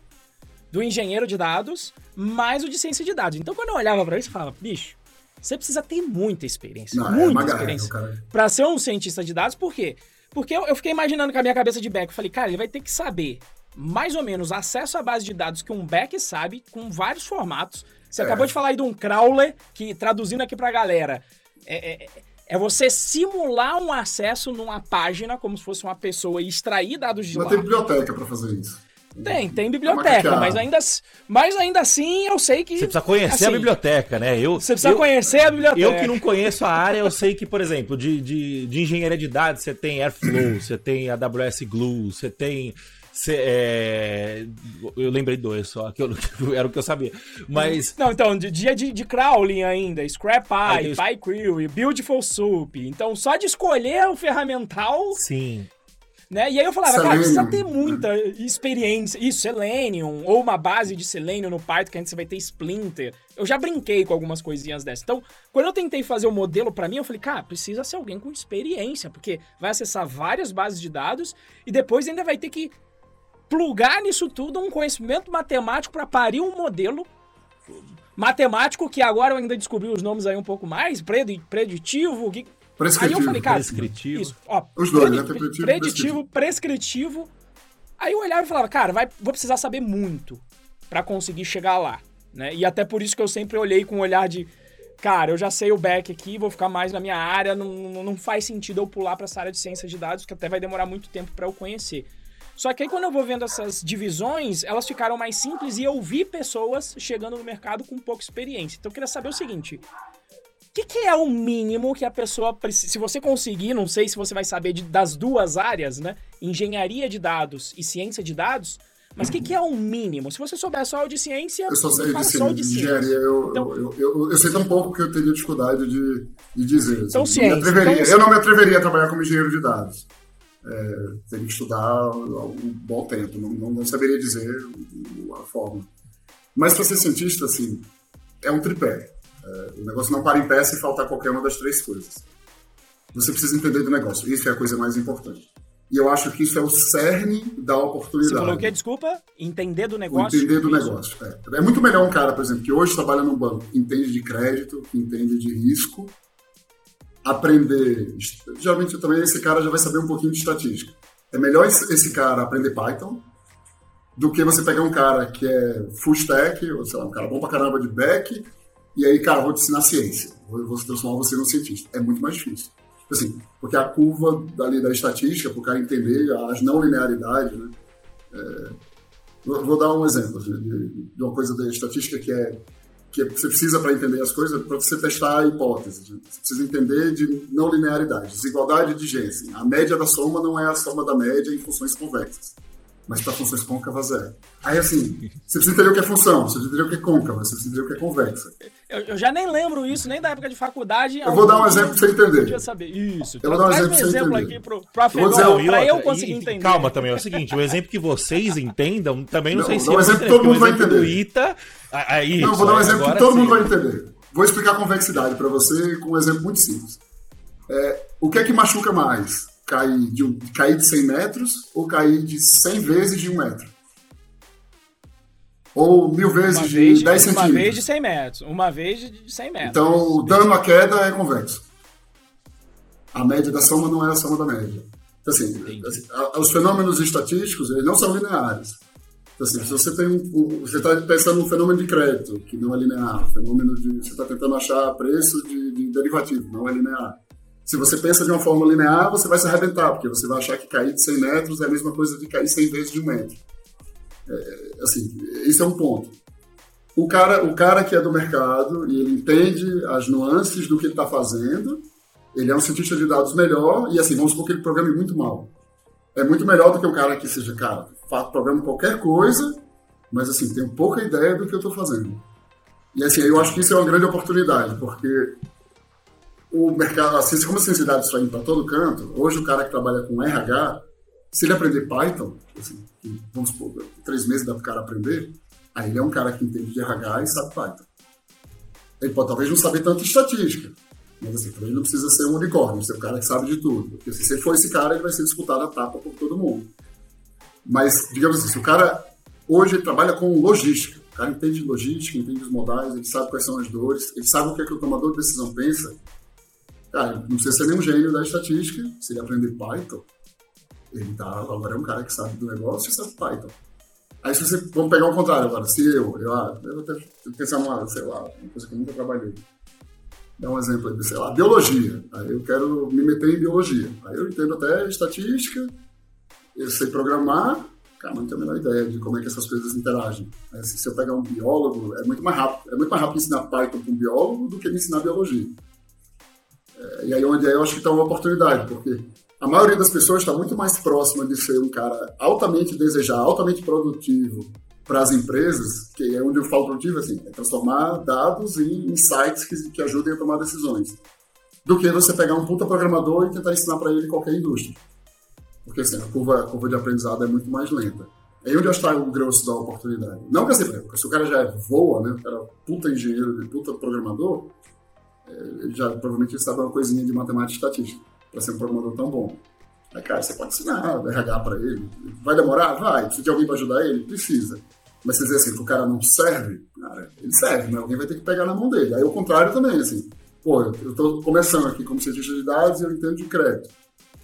[SPEAKER 1] do engenheiro de dados mais o de ciência de dados. Então, quando eu olhava para isso, eu falava, bicho, você precisa ter muita experiência, não, é muita é experiência para ser um cientista de dados, por quê? Porque eu, eu fiquei imaginando com a minha cabeça de back, eu falei, cara, ele vai ter que saber mais ou menos acesso à base de dados que um back sabe, com vários formatos. Você é. acabou de falar aí de um crawler, que traduzindo aqui pra galera, é, é, é, você simular um acesso numa página, como se fosse uma pessoa e extrair dados de
[SPEAKER 2] Mas
[SPEAKER 1] lá.
[SPEAKER 2] tem biblioteca para fazer isso.
[SPEAKER 1] Tem, tem biblioteca, mas ainda, mas ainda assim eu sei que.
[SPEAKER 3] Você precisa conhecer assim, a biblioteca, né? Eu,
[SPEAKER 1] você precisa eu, conhecer a biblioteca.
[SPEAKER 3] Eu que não conheço a área, eu sei que, por exemplo, de, de, de engenharia de dados, você tem Airflow, você tem AWS Glue, você tem. Cê, é... Eu lembrei dois só, que eu, era o que eu sabia. Mas.
[SPEAKER 1] Não, então, dia de, de crawling ainda, ScrapPy, PyQuery, Beautiful Soup. Então, só de escolher o ferramental.
[SPEAKER 3] Sim.
[SPEAKER 1] Né? E aí eu falava, Selenium. cara, precisa ter muita experiência. Isso, Selenium, ou uma base de Selenium no Python, que a gente vai ter Splinter. Eu já brinquei com algumas coisinhas dessas. Então, quando eu tentei fazer o modelo para mim, eu falei, cara, precisa ser alguém com experiência, porque vai acessar várias bases de dados e depois ainda vai ter que plugar nisso tudo um conhecimento matemático para parir um modelo matemático que agora eu ainda descobri os nomes aí um pouco mais, preditivo, que
[SPEAKER 2] Prescritivo.
[SPEAKER 1] Aí eu falei, cara,
[SPEAKER 3] prescritivo. Isso,
[SPEAKER 1] ó,
[SPEAKER 2] Os dois, né? Preditivo,
[SPEAKER 1] preditivo, prescritivo. Aí eu olhava e falava, cara, vai, vou precisar saber muito para conseguir chegar lá, né? E até por isso que eu sempre olhei com um olhar de, cara, eu já sei o back aqui, vou ficar mais na minha área, não, não faz sentido eu pular para essa área de ciência de dados, que até vai demorar muito tempo para eu conhecer. Só que aí quando eu vou vendo essas divisões, elas ficaram mais simples e eu vi pessoas chegando no mercado com pouca experiência. Então eu queria saber o seguinte, o que, que, é o mínimo que a pessoa precisa. Se você conseguir, não sei se você vai saber de, das duas áreas, né? Engenharia de dados e ciência de dados. Mas o que, que, é o mínimo? Se você souber só o de ciência,
[SPEAKER 2] eu só sei de, só de engenharia. Eu, então, eu, eu, eu, sei tão pouco que eu teria dificuldade de, de dizer. Assim.
[SPEAKER 1] Então, ciência.
[SPEAKER 2] Então, eu não me atreveria a trabalhar como engenheiro de dados. É, teria que estudar um bom tempo. Não, não, não saberia dizer a forma. Mas para ser cientista, assim, é um tripé. É, o negócio não para em pé se faltar qualquer uma das três coisas. Você precisa entender do negócio. Isso é a coisa mais importante. E eu acho que isso é o cerne da oportunidade. Você
[SPEAKER 1] falou o quê? Desculpa? Entender do negócio?
[SPEAKER 2] entender do negócio. É. é. muito melhor um cara, por exemplo, que hoje trabalha num banco, entende de crédito, entende de risco, aprender. Geralmente também esse cara já vai saber um pouquinho de estatística. É melhor esse cara aprender Python do que você pegar um cara que é full stack, ou sei lá, um cara bom pra caramba de back e aí, cara, vou te ensinar ciência, vou, vou transformar você num cientista. É muito mais difícil. Assim, porque a curva dali da estatística, para o cara entender as não linearidades, né? É, vou dar um exemplo assim, de, de, uma coisa da estatística que é que você precisa para entender as coisas, para você testar a hipótese. Né? Você precisa entender de não linearidade, desigualdade de Jensen. A média da soma não é a soma da média em funções convexas mas para funções côncavas é. Aí, assim, você precisa entender o que é função, você precisa entender o que é côncava, você precisa entender o que é convexa.
[SPEAKER 1] Eu, eu já nem lembro isso, nem da época de faculdade.
[SPEAKER 2] Eu vou dar um exemplo para você entender.
[SPEAKER 1] Eu saber. Isso.
[SPEAKER 2] Eu vou dar um exemplo,
[SPEAKER 1] um exemplo
[SPEAKER 2] aqui
[SPEAKER 1] para eu conseguir
[SPEAKER 3] e,
[SPEAKER 1] entender.
[SPEAKER 3] Calma também, é o seguinte, o exemplo que vocês entendam, também não, não sei se...
[SPEAKER 2] Dá um exemplo que todo mundo vai entender.
[SPEAKER 3] Ita,
[SPEAKER 2] aí, não, vou dar um exemplo que todo sim. mundo vai entender. Vou explicar a convexidade para você com um exemplo muito simples. É, o que é que machuca mais? Cair de, cair de 100 metros ou cair de 100 vezes de um metro? Ou mil vezes uma de vez, 10 centímetros.
[SPEAKER 1] Uma vez de 100 metros. Uma vez de 100 metros.
[SPEAKER 2] Então, o dano à queda é convexo. A média da soma não é a soma da média. Então, assim, assim os fenômenos estatísticos, eles não são lineares. Então, assim, se você tem um, você está pensando num fenômeno de crédito, que não é linear, fenômeno de, você está tentando achar preço de, de derivativo, não é linear. Se você pensa de uma forma linear, você vai se arrebentar, porque você vai achar que cair de 100 metros é a mesma coisa de cair 100 vezes de um metro. É, assim, esse é um ponto. O cara, o cara que é do mercado e ele entende as nuances do que ele está fazendo, ele é um cientista de dados melhor e assim, vamos supor que ele programe muito mal. É muito melhor do que um cara que seja, cara, programa qualquer coisa, mas assim, tem pouca ideia do que eu estou fazendo. E assim, eu acho que isso é uma grande oportunidade, porque o mercado, assim, como a ciência de dados está indo para todo canto, hoje o cara que trabalha com RH, se ele aprender Python, assim, vamos supor, três meses dá para o cara aprender, aí ele é um cara que entende de RH e sabe Python. Ele pode talvez não saber tanto estatística, mas assim, também não precisa ser um unicórnio, ser um cara que sabe de tudo. Porque assim, se for esse cara, ele vai ser disputado a tapa por todo mundo. Mas, digamos assim, se o cara hoje trabalha com logística, o cara entende de logística, entende os modais, ele sabe quais são as dores, ele sabe o que, é que o tomador de decisão pensa, cara, não precisa ser nenhum gênio da estatística, se ele aprender Python, ele tá, agora é um cara que sabe do negócio e sabe Python. Aí se você, vamos pegar o contrário agora, se eu, eu, ah, eu vou ter, pensar numa, sei lá, uma coisa que eu nunca trabalhei. Dá um exemplo aí, sei lá, biologia. Aí eu quero me meter em biologia. Aí eu entendo até estatística, eu sei programar, cara, não tenho a menor ideia de como é que essas coisas interagem. Se eu pegar um biólogo, é muito mais rápido. É muito mais rápido ensinar Python para um biólogo do que ensinar biologia. É, e aí onde é, eu acho que está uma oportunidade, porque a maioria das pessoas está muito mais próxima de ser um cara altamente desejado, altamente produtivo para as empresas, que é onde eu falo produtivo, assim, é transformar dados em insights que, que ajudem a tomar decisões, do que você pegar um puta programador e tentar ensinar para ele qualquer indústria. Porque assim, a curva, a curva de aprendizado é muito mais lenta. É onde eu está o grosso da oportunidade. Não que assim, porque se o cara já voa, né? O cara é puta engenheiro, puta programador, é, já provavelmente sabe uma coisinha de matemática e estatística para ser um programador tão bom. Aí, cara, você pode ensinar RH para ele. Vai demorar? Vai. Precisa de alguém para ajudar ele? Precisa. Mas você dizer assim, que o cara não serve, cara, ele serve, mas alguém vai ter que pegar na mão dele. Aí o contrário também, assim. Pô, eu estou começando aqui como cientista de dados e eu entendo de crédito.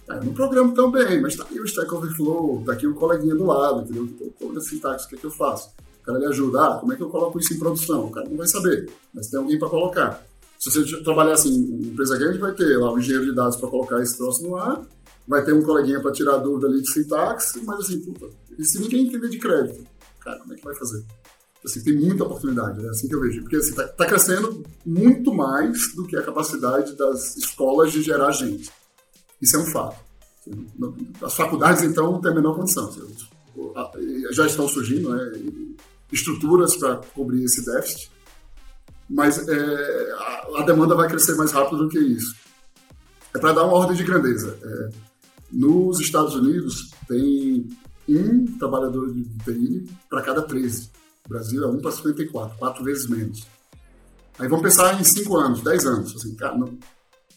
[SPEAKER 2] Cara, não programo tão bem, mas tá aqui o Stack Overflow, tá aqui o coleguinha do lado, entendeu? Toda a sintaxe, o que, é que eu faço? O cara lhe ajuda, ah, como é que eu coloco isso em produção? O cara não vai saber, mas tem alguém para colocar. Se você trabalhar assim, em empresa grande, vai ter lá um engenheiro de dados para colocar esse troço no ar, vai ter um coleguinha para tirar dúvida ali de sintaxe, mas assim, puta, e se ninguém entender de crédito, cara, como é que vai fazer? Assim, tem muita oportunidade, é assim que eu vejo. Porque assim, tá, tá crescendo muito mais do que a capacidade das escolas de gerar gente. Isso é um fato. As faculdades, então, não têm a menor condição. Já estão surgindo né, estruturas para cobrir esse déficit, mas é, a, demanda vai crescer mais rápido do que isso. É para dar uma ordem de grandeza. É, nos Estados Unidos, tem um trabalhador de TI para cada 13. O Brasil é 1 para 54, quatro vezes menos. Aí vamos pensar em 5 anos, 10 anos. Assim, cara, não,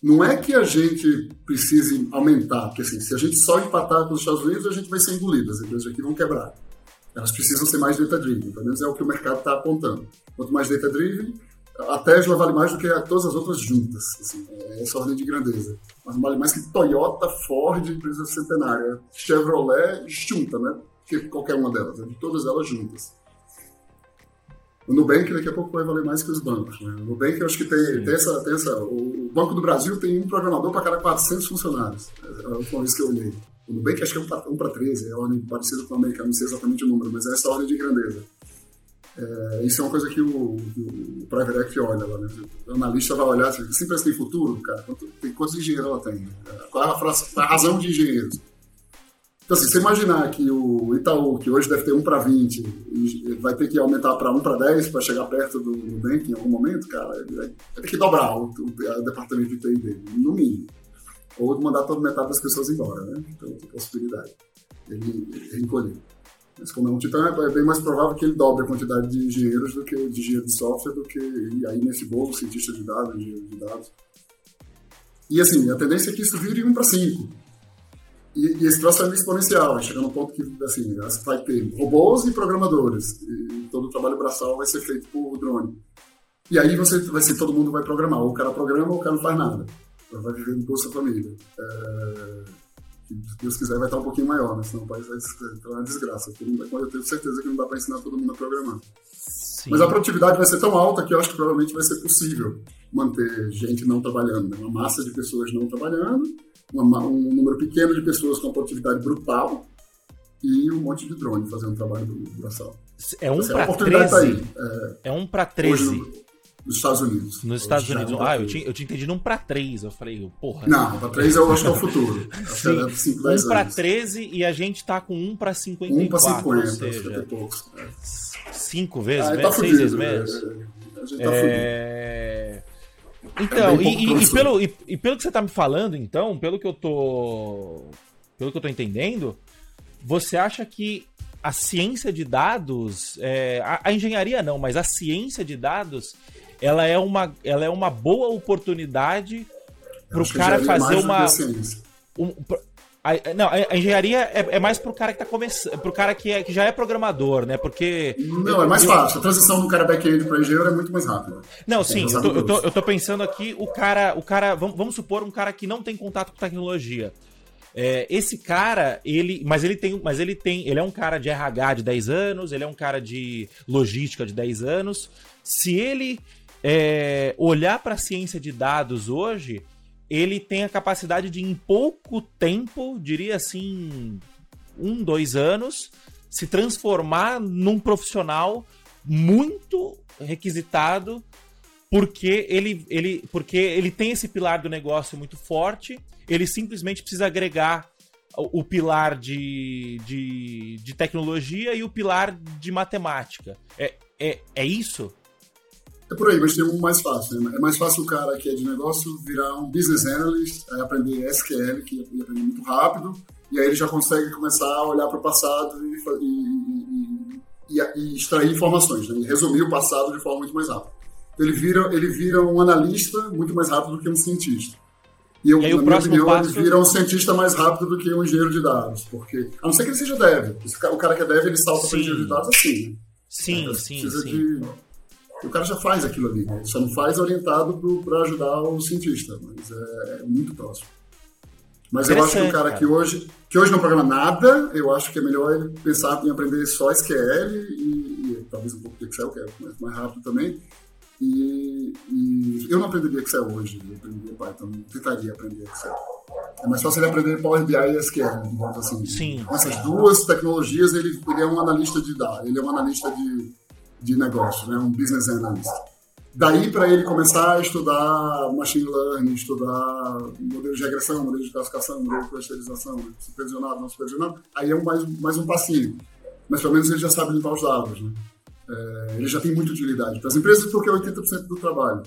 [SPEAKER 2] não é que a gente precise aumentar, porque assim, se a gente só empatar com os Estados Unidos, a gente vai ser engolido, as empresas aqui vão quebrar. Elas precisam ser mais data-driven, pelo menos é o que o mercado está apontando. Quanto mais data-driven, a Tesla vale mais do que todas as outras juntas. Assim, é essa ordem de grandeza. Mas vale mais que Toyota, Ford, empresa centenária, Chevrolet junta, né? Que qualquer uma delas, de todas elas juntas. O Nubank daqui a pouco vai valer mais que os bancos. Né? O Nubank eu acho que tem, tem, essa, tem essa. O Banco do Brasil tem um programador para cada 400 funcionários. É a última vez que eu olhei. O Nubank acho que é um para 13, é ordem parecida com o americano, não sei exatamente o número, mas é essa ordem de grandeza. É, isso é uma coisa que o, o Private Equity olha lá, né? O analista vai olhar assim, sempre tem futuro, cara, quanto, tem, quantos engenheiros ela tem? Qual é a, a razão de engenheiros? Então, assim, você imaginar que o Itaú, que hoje deve ter 1 para 20, vai ter que aumentar para 1 para 10 para chegar perto do Nubank em algum momento, cara, vai ter que dobrar o, o, o departamento de TI dele, no mínimo. Ou mandar toda metade das pessoas embora, né? Então, tem possibilidade. Ele, ele encolher. Mas como é um titã, é bem mais provável que ele dobre a quantidade de engenheiros do que de engenheiro de software, do que e aí nesse bolo, cientista de dados, engenheiro de dados. E assim, a tendência é que isso vire 1 para 5. E, e, esse troço é exponencial, chegando no ponto que assim, vai ter robôs e programadores. E todo o trabalho braçal vai ser feito por drone. E aí você vai ser, todo mundo vai programar. Ou o cara programa ou o cara não faz nada. Vai viver do Bolsa Família. É... Se Deus quiser, vai estar um pouquinho maior, né? Senão o país vai entrar uma desgraça. Eu tenho certeza que não dá para ensinar todo mundo a programar. Sim. Mas a produtividade vai ser tão alta que eu acho que provavelmente vai ser possível manter gente não trabalhando. Né? Uma massa de pessoas não trabalhando, uma, um número pequeno de pessoas com produtividade brutal e um monte de drone fazendo trabalho braçal.
[SPEAKER 3] É um para 13? Tá aí. É, é um para 13.
[SPEAKER 2] Hoje, nos Estados Unidos.
[SPEAKER 3] Nos Estados Unidos. Ah, eu tinha, eu tinha entendido um para 3. Eu falei, porra.
[SPEAKER 2] Não, para 3 eu acho que é o futuro. Sim,
[SPEAKER 3] é 5, 10 um para 13 e a gente tá com um para 54. Um para 50, ou seja, poucos. É. Cinco vezes, ah, tá seis vezes menos. É, a gente tá é... Então, é e, e, e, pelo, e, e, pelo que você tá me falando, então, pelo que eu tô. Pelo que eu tô entendendo, você acha que a ciência de dados, é, a, a, engenharia não, mas a ciência de dados, ela é uma, ela é uma boa oportunidade para o cara fazer uma. Um, a, não, a engenharia é, é mais pro cara que tá começando, pro cara que, é, que já é programador, né? Porque.
[SPEAKER 2] Não, é mais fácil. A transição do cara back-end para engenheiro é muito mais rápida.
[SPEAKER 3] Não, sim, eu tô, eu tô, eu, tô, pensando aqui, o cara. O cara vamos, vamos supor um cara que não tem contato com tecnologia. É, esse cara, ele. Mas ele tem. Mas ele tem. Ele é um cara de RH de 10 anos, ele é um cara de logística de 10 anos. Se ele é, olhar para a ciência de dados hoje, ele tem a capacidade de, em pouco tempo, diria assim, um, dois anos, se transformar num profissional muito requisitado porque ele, ele, porque ele tem esse pilar do negócio muito forte, ele simplesmente precisa agregar o, o pilar de, de, de, tecnologia e o pilar de matemática. É, é, é isso?
[SPEAKER 2] É por aí, mas tem um mais fácil. Né? É mais fácil o cara que é de negócio virar um business analyst, aí aprender SQL, que ia aprender muito rápido, e aí ele já consegue começar a olhar para o passado e, e, e, e, extrair informações, né? e resumir o passado de forma muito mais rápida ele vira, ele vira um analista muito mais rápido do que um cientista. E, eu, e na minha opinião, passo... ele vira um cientista mais rápido do que um engenheiro de dados. Porque, a não ser que ele seja dev. O cara que é dev, ele salta para engenheiro de dados assim.
[SPEAKER 3] Né? Sim, é, sim, sim. De...
[SPEAKER 2] O cara já faz aquilo ali. Né? Só não faz orientado para ajudar o cientista. Mas é, é muito próximo. Mas eu acho que o cara, cara, que hoje que hoje não programa nada, eu acho que é melhor ele pensar em aprender só SQL e, e talvez um pouco de Excel, que é mais rápido também, e, e, eu não aprenderia Excel hoje, eu aprenderia Python, tentaria aprender Excel. É mais fácil ele aprender Power BI e SQL, digamos assim.
[SPEAKER 3] Sim.
[SPEAKER 2] Com essas duas tecnologias, ele, ele é um analista de dados, ele é um analista de, de negócio, né? um business analyst. Daí para ele começar a estudar machine learning, estudar modelo de regressão, modelo de classificação, modelo de clusterização, supervisionado, não supervisionado, aí é um, mais, mais um passinho. Mas pelo menos ele já sabe limpar os dados, né? é, ele já tem muita utilidade para as empresas porque é 80% do trabalho.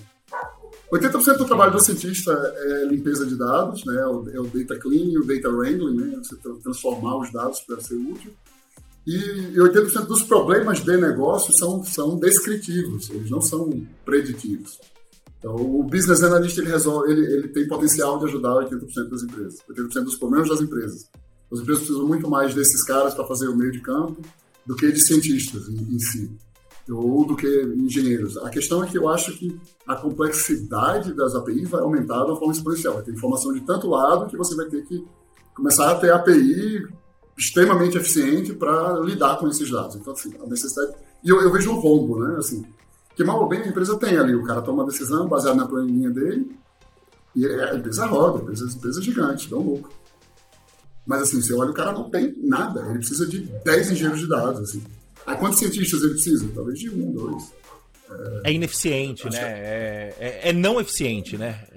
[SPEAKER 2] 80% do trabalho do cientista é limpeza de dados, né? é, o, é data cleaning, o data wrangling, né? você transformar os dados para ser útil. E, e 80% dos problemas de negócio são, são descritivos, eles não são preditivos. Então, o business analyst ele resolve, ele, ele tem potencial de ajudar 80% das empresas, 80% dos problemas das empresas. As empresas precisam muito mais desses caras para fazer o meio de campo do que de cientistas em, em si ou do que engenheiros. A questão é que eu acho que a complexidade das APIs vai aumentar de uma forma exponencial. Vai ter informação de tanto lado que você vai ter que começar a ter API extremamente eficiente para lidar com esses dados. Então, assim, a necessidade... E eu, eu vejo um rombo, né? Assim, que mal ou bem a empresa tem ali. O cara toma uma decisão baseada na planilha dele e a empresa roda, a empresa, a empresa é gigante, dá um lucro. Mas, assim, você olha, o cara não tem nada. Ele precisa de 10 engenheiros de dados, assim. Ah, quantos cientistas ele precisa? Talvez de um, dois.
[SPEAKER 3] É, é ineficiente, né? É, é, é, não eficiente, né?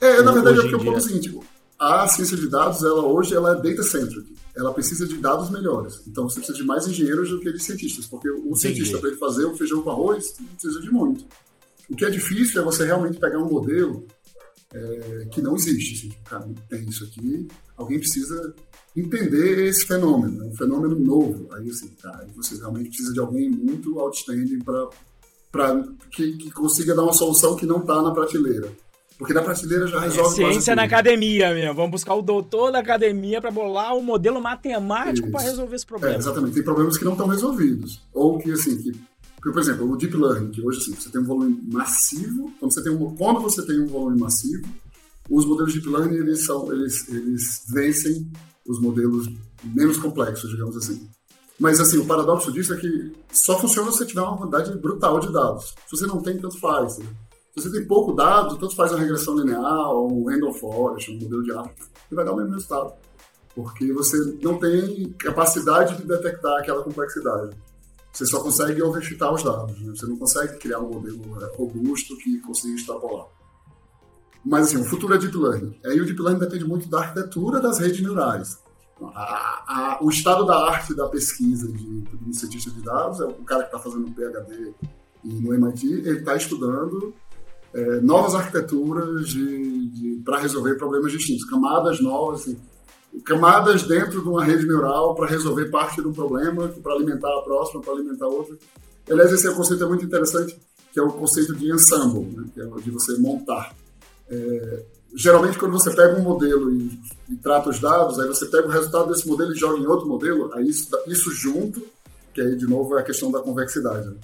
[SPEAKER 2] É, na verdade, é porque o ponto é o seguinte: a ciência de dados, ela hoje ela é data-centric. Ela precisa de dados melhores. Então você precisa de mais engenheiros do que de cientistas, porque o Entendi. cientista, para ele fazer o feijão com arroz, precisa de muito. O que é difícil é você realmente pegar um modelo é, que não existe. Assim, cara, tem isso aqui, alguém precisa entender esse fenômeno, é um fenômeno novo. Aí, assim, cara, você realmente precisa de alguém muito outstanding para que, que consiga dar uma solução que não está na prateleira. Porque na prateleira já resolve
[SPEAKER 1] é ciência na academia mesmo. Vamos buscar o doutor da academia para bolar um modelo matemático para resolver esse problema.
[SPEAKER 2] É, exatamente. Tem problemas que não estão resolvidos. Ou que, assim, que, por exemplo, o Deep Learning, que hoje, assim, você tem um volume massivo. Quando você tem um, quando você tem um volume massivo, os modelos de Deep Learning, eles, são, eles, eles vencem os modelos menos complexos, digamos assim. Mas, assim, o paradoxo disso é que só funciona se você tiver uma quantidade brutal de dados. Se você não tem, tanto faz. Né? Se você tem pouco dado, tanto faz uma regressão linear, ou um random forest, um modelo de árvore, que vai dar o mesmo resultado. Porque você não tem capacidade de detectar aquela complexidade. Você só consegue overfitar os dados. Né? Você não consegue criar um modelo é, robusto que consiga extrapolar. Mas, assim, o futuro é Deep Learning. Aí o Deep Learning depende muito da arquitetura das redes neurais. A, a, o estado da arte da pesquisa de, de um cientista de dados é o cara que está fazendo um PhD no MIT, ele está estudando é, novas arquiteturas para resolver problemas distintos, camadas novas, assim, camadas dentro de uma rede neural para resolver parte de um problema, para alimentar a próxima, para alimentar outra. Aliás, esse é um conceito muito interessante, que é o conceito de ensemble, né, que é de você montar. É, geralmente quando você pega um modelo e, e, trata os dados, aí você pega o resultado desse modelo e joga em outro modelo, aí isso, isso junto, que aí de novo é a questão da convexidade. Né?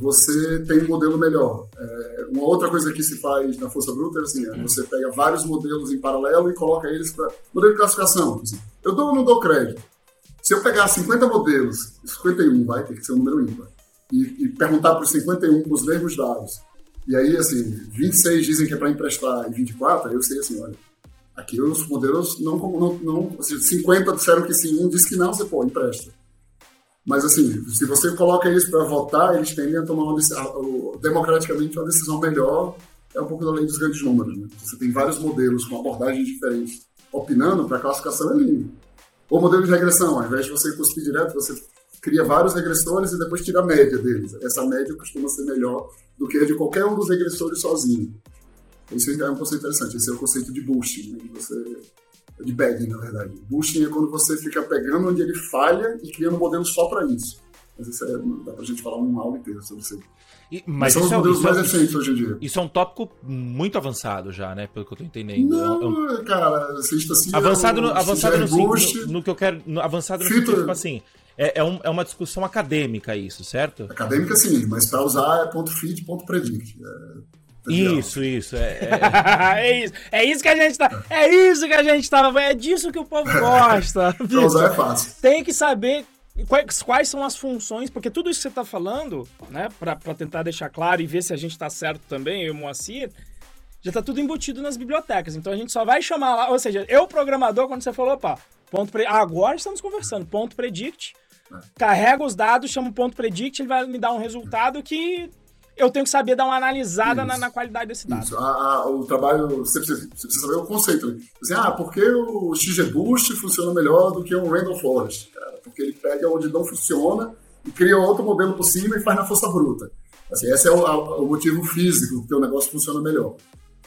[SPEAKER 2] Você tem um modelo melhor. É, uma outra coisa que se faz na força bruta é assim, é você pega vários modelos em paralelo e coloca eles para modelo de classificação. Assim, eu dou ou não dou crédito? Se eu pegar 50 modelos, 51 vai ter que ser um número ímpar, e, e perguntar para os 51 os mesmos dados, e aí, assim, 26 dizem que é para emprestar e 24, aí eu sei assim, olha, aqui os modelos não, não, não assim, 50 disseram que sim, um disse que não, você, pô, empresta. Mas, assim, se você coloca eles para votar, eles tendem a tomar uma, democraticamente uma decisão melhor. É um pouco da lei dos grandes números. Né? Você tem vários modelos com abordagens diferentes opinando para classificação é lindo. Ou modelo de regressão, ao invés de você cuspir direto, você cria vários regressores e depois tira a média deles. Essa média costuma ser melhor do que a de qualquer um dos regressores sozinho. Isso é um conceito interessante. Esse é o conceito de boosting, né? você, de bagging, na verdade. Boosting é quando você fica pegando onde ele falha e criando um modelo só para isso. Mas isso é, dá pra gente falar uma aula inteira sobre isso.
[SPEAKER 3] E, mas, mas são
[SPEAKER 2] os
[SPEAKER 3] é
[SPEAKER 2] modelos mais
[SPEAKER 3] é,
[SPEAKER 2] recentes hoje em dia.
[SPEAKER 3] Isso é um tópico muito avançado já, né? Pelo que eu tô entendendo.
[SPEAKER 2] Não,
[SPEAKER 3] é um...
[SPEAKER 2] cara, cientista assim.
[SPEAKER 3] Avançado, no, avançado no,
[SPEAKER 2] boost,
[SPEAKER 3] no, no, que eu quero. No, avançado no sentido, tipo assim. É, é, um, é, uma discussão acadêmica isso, certo?
[SPEAKER 2] Acadêmica sim, mas para usar é ponto fit, ponto predict. É,
[SPEAKER 3] isso, isso. É,
[SPEAKER 1] é... é, isso. É isso que a gente tá. É isso que a gente tava. É disso que o povo gosta.
[SPEAKER 2] usar é fácil.
[SPEAKER 1] Tem que saber quais, quais, são as funções, porque tudo isso que você está falando, né, para tentar deixar claro e ver se a gente está certo também, eu e o Moacir, já está tudo embutido nas bibliotecas. Então a gente só vai chamar lá, ou seja, eu, programador, quando você falou, opa, ponto pre... agora estamos conversando, ponto predict Carrega os dados, chama o ponto predict, ele vai me dar um resultado que eu tenho que saber dar uma analisada na, na, qualidade desse dado.
[SPEAKER 2] Isso. A, a, o trabalho, você precisa, você precisa, saber o conceito. Né? Assim, ah, por que o XGBoost funciona melhor do que um Random Forest? Cara, porque ele pega onde não funciona e cria outro modelo por cima e faz na força bruta. Assim, esse é o, a, o motivo físico que o negócio funciona melhor.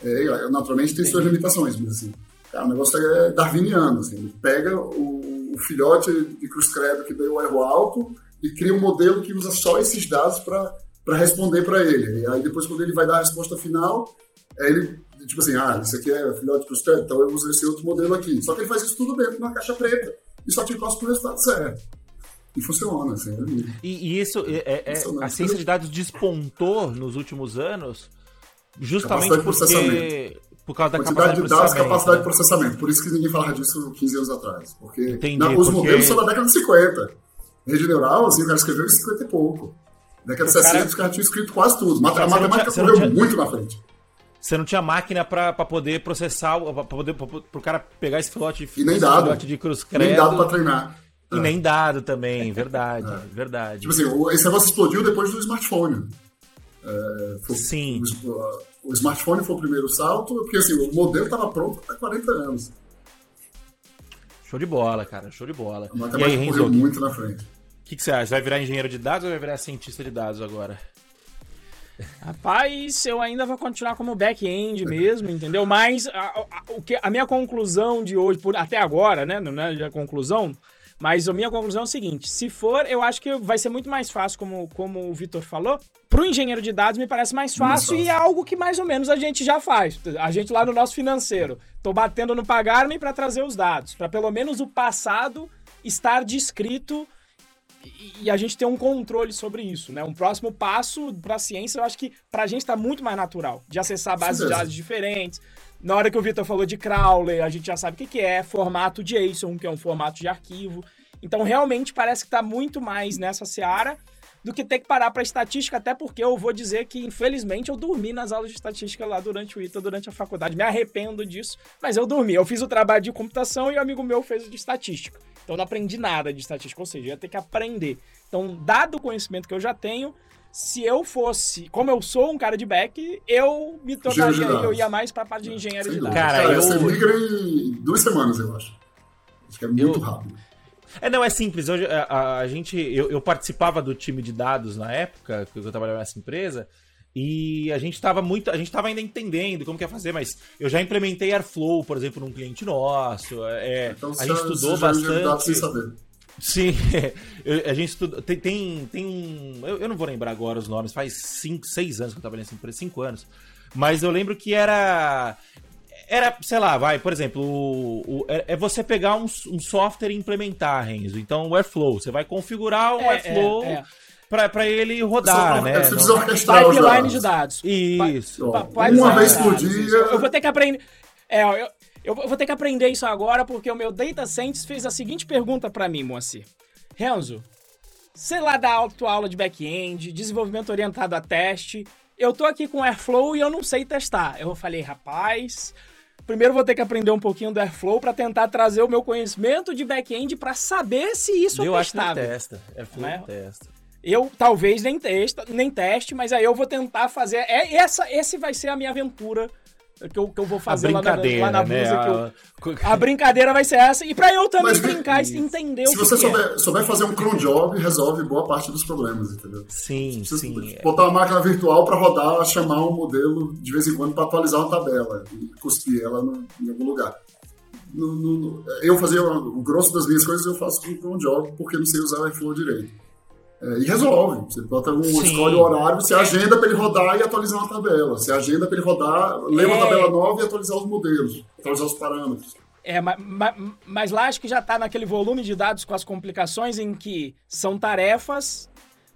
[SPEAKER 2] É, naturalmente tem suas limitações, mas assim, cara, o negócio é darwiniano. Assim, ele pega o o filhote de cruz credo que deu o erro alto e cria um modelo que usa só esses dados para responder para ele. E aí depois, quando ele vai dar a resposta final, é ele, tipo assim, ah, isso aqui é filhote credo, então eu uso esse outro modelo aqui. Só que ele faz isso tudo dentro de uma caixa preta e só te passa o resultado certo. E funciona, assim. É
[SPEAKER 3] e, e, isso, é, é, a ciência de dados despontou nos últimos anos justamente porque por causa da
[SPEAKER 2] quantidade de dados, capacidade de processamento. Por isso que ninguém falava disso 15 anos atrás. Porque Entendi, os porque... modelos são da década de 50. Rede neural, assim, o cara escreveu em 50 e pouco. Na década de 60, cara... os caras tinham escrito quase tudo. A matemática correu tinha... muito na frente.
[SPEAKER 3] Você não tinha máquina para poder processar, para poder pro cara pegar esse filote
[SPEAKER 2] de, e nem dado.
[SPEAKER 3] de cruz credo.
[SPEAKER 2] Nem dado para treinar.
[SPEAKER 3] E é. nem dado também, verdade, é. verdade.
[SPEAKER 2] Tipo assim, esse negócio explodiu depois do smartphone.
[SPEAKER 3] É, foi, Sim.
[SPEAKER 2] O, o, smartphone foi o primeiro salto, porque assim, o modelo estava pronto há 40 anos.
[SPEAKER 3] Show de bola, cara, show de bola.
[SPEAKER 2] A matemática e aí, correu muito na frente.
[SPEAKER 3] O que, que você acha? Vai virar engenheiro de dados ou vai virar cientista de dados agora?
[SPEAKER 1] Rapaz, eu ainda vou continuar como back-end mesmo, entendeu? Mas a, a, o que, a minha conclusão de hoje, por, até agora, né? Não é a conclusão, mas a minha conclusão é o seguinte: se for, eu acho que vai ser muito mais fácil, como, como o Vitor falou. Para o engenheiro de dados, me parece mais fácil, mais fácil, e é algo que mais ou menos a gente já faz. A gente lá no nosso financeiro. Tô batendo no pagar-me para trazer os dados, para pelo menos o passado estar descrito e a gente ter um controle sobre isso, né? Um próximo passo para a ciência, eu acho que para a gente está muito mais natural de acessar bases de dados diferentes, Na hora que o Vitor falou de crawler, a gente já sabe o que, é, formato JSON, que é um formato de arquivo. Então, realmente, parece que está muito mais nessa seara do que ter que parar para estatística, até porque eu vou dizer que, infelizmente, eu dormi nas aulas de estatística lá durante o ITA, durante a faculdade. Me arrependo disso, mas eu dormi. Eu fiz o trabalho de computação e o amigo meu fez o de estatística. Então, eu não aprendi nada de estatística, ou seja, eu ia ter que aprender. Então, dado o conhecimento que eu já tenho, se eu fosse, como eu sou um cara de back, eu me tornaria, eu ia mais para a parte de engenharia de dados.
[SPEAKER 2] Cara, cara eu... você migra em duas semanas, eu acho. Acho que é muito eu... rápido.
[SPEAKER 3] É, não, é simples. Eu, a, a, gente, eu, eu, participava do time de dados na época que eu trabalhava nessa empresa. E a gente estava muito, a gente estava ainda entendendo como que ia fazer, mas eu já implementei Airflow, por exemplo, num cliente nosso. É, então, a gente estudou bastante. Sim, a gente estudou. Tem, tem, tem um. Eu, eu, não vou lembrar agora os nomes, faz 5, 6 anos que eu trabalhei nessa empresa, 5 anos. Mas eu lembro que era era, sei lá, vai, por exemplo, o, o, é, é você pegar um, um, software e implementar, Renzo. Então, o Airflow, você vai configurar o é, Airflow é, é. Para ele rodar,
[SPEAKER 2] você,
[SPEAKER 3] né? Você
[SPEAKER 2] precisa orquestrar os
[SPEAKER 1] dados. de dados.
[SPEAKER 3] Isso.
[SPEAKER 2] Pa, pa, Uma vez por dia.
[SPEAKER 1] Eu vou ter que aprender. É, eu, eu vou ter que aprender isso agora porque o meu Data Scientist fez a seguinte pergunta para mim, Moacir. Renzo, sei lá da tua aula de back-end, desenvolvimento orientado a teste, eu tô aqui com Airflow e eu não sei testar. Eu falei, rapaz, primeiro vou ter que aprender um pouquinho do Airflow para tentar trazer o meu conhecimento de back-end para saber se isso
[SPEAKER 3] eu
[SPEAKER 1] é testável.
[SPEAKER 3] Eu acho que testa. Airflow né? testa.
[SPEAKER 1] Eu talvez nem teste, nem teste, mas aí eu vou tentar fazer. É, essa, esse vai ser a minha aventura que eu, que eu vou fazer lá na, lá na né? blusa. Eu, a... brincadeira vai ser essa. E para eu também Mas, brincar e entender o que
[SPEAKER 2] Se você souber, é. souber fazer um cron job, resolve boa parte dos problemas, entendeu?
[SPEAKER 3] Sim, sim.
[SPEAKER 2] Botar uma máquina virtual para rodar, chamar um modelo de vez em quando para atualizar uma tabela e cuspir ela no, em algum lugar. No, no, eu fazia o grosso das minhas coisas eu faço com o cron job porque não sei usar o Airflow direito. É, e resolve. Você bota um, escolhe o horário, você agenda para ele rodar e atualizar uma tabela. Você agenda para ele rodar, ler uma é... tabela nova e atualizar os modelos, atualizar os parâmetros.
[SPEAKER 1] É, mas, mas lá acho que já está naquele volume de dados com as complicações em que são tarefas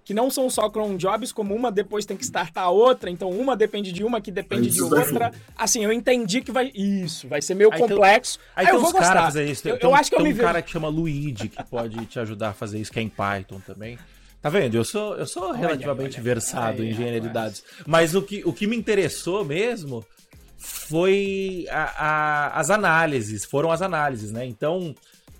[SPEAKER 1] que não são só cron jobs, como uma depois tem que startar a outra, então uma depende de uma que depende de outra. Assim, eu entendi que vai. Isso, vai ser meio aí complexo.
[SPEAKER 3] Tem, aí, aí eu vou gostar. Fazer isso. Tem, eu, tem, eu acho que eu me um cara que chama Luigi que pode te ajudar a fazer isso, que é em Python também. Tá vendo? Eu sou, eu sou relativamente olha, versado olha, em engenharia de dados. Mas o que, o que me interessou mesmo foi a, a, as análises, foram as análises, né? Então,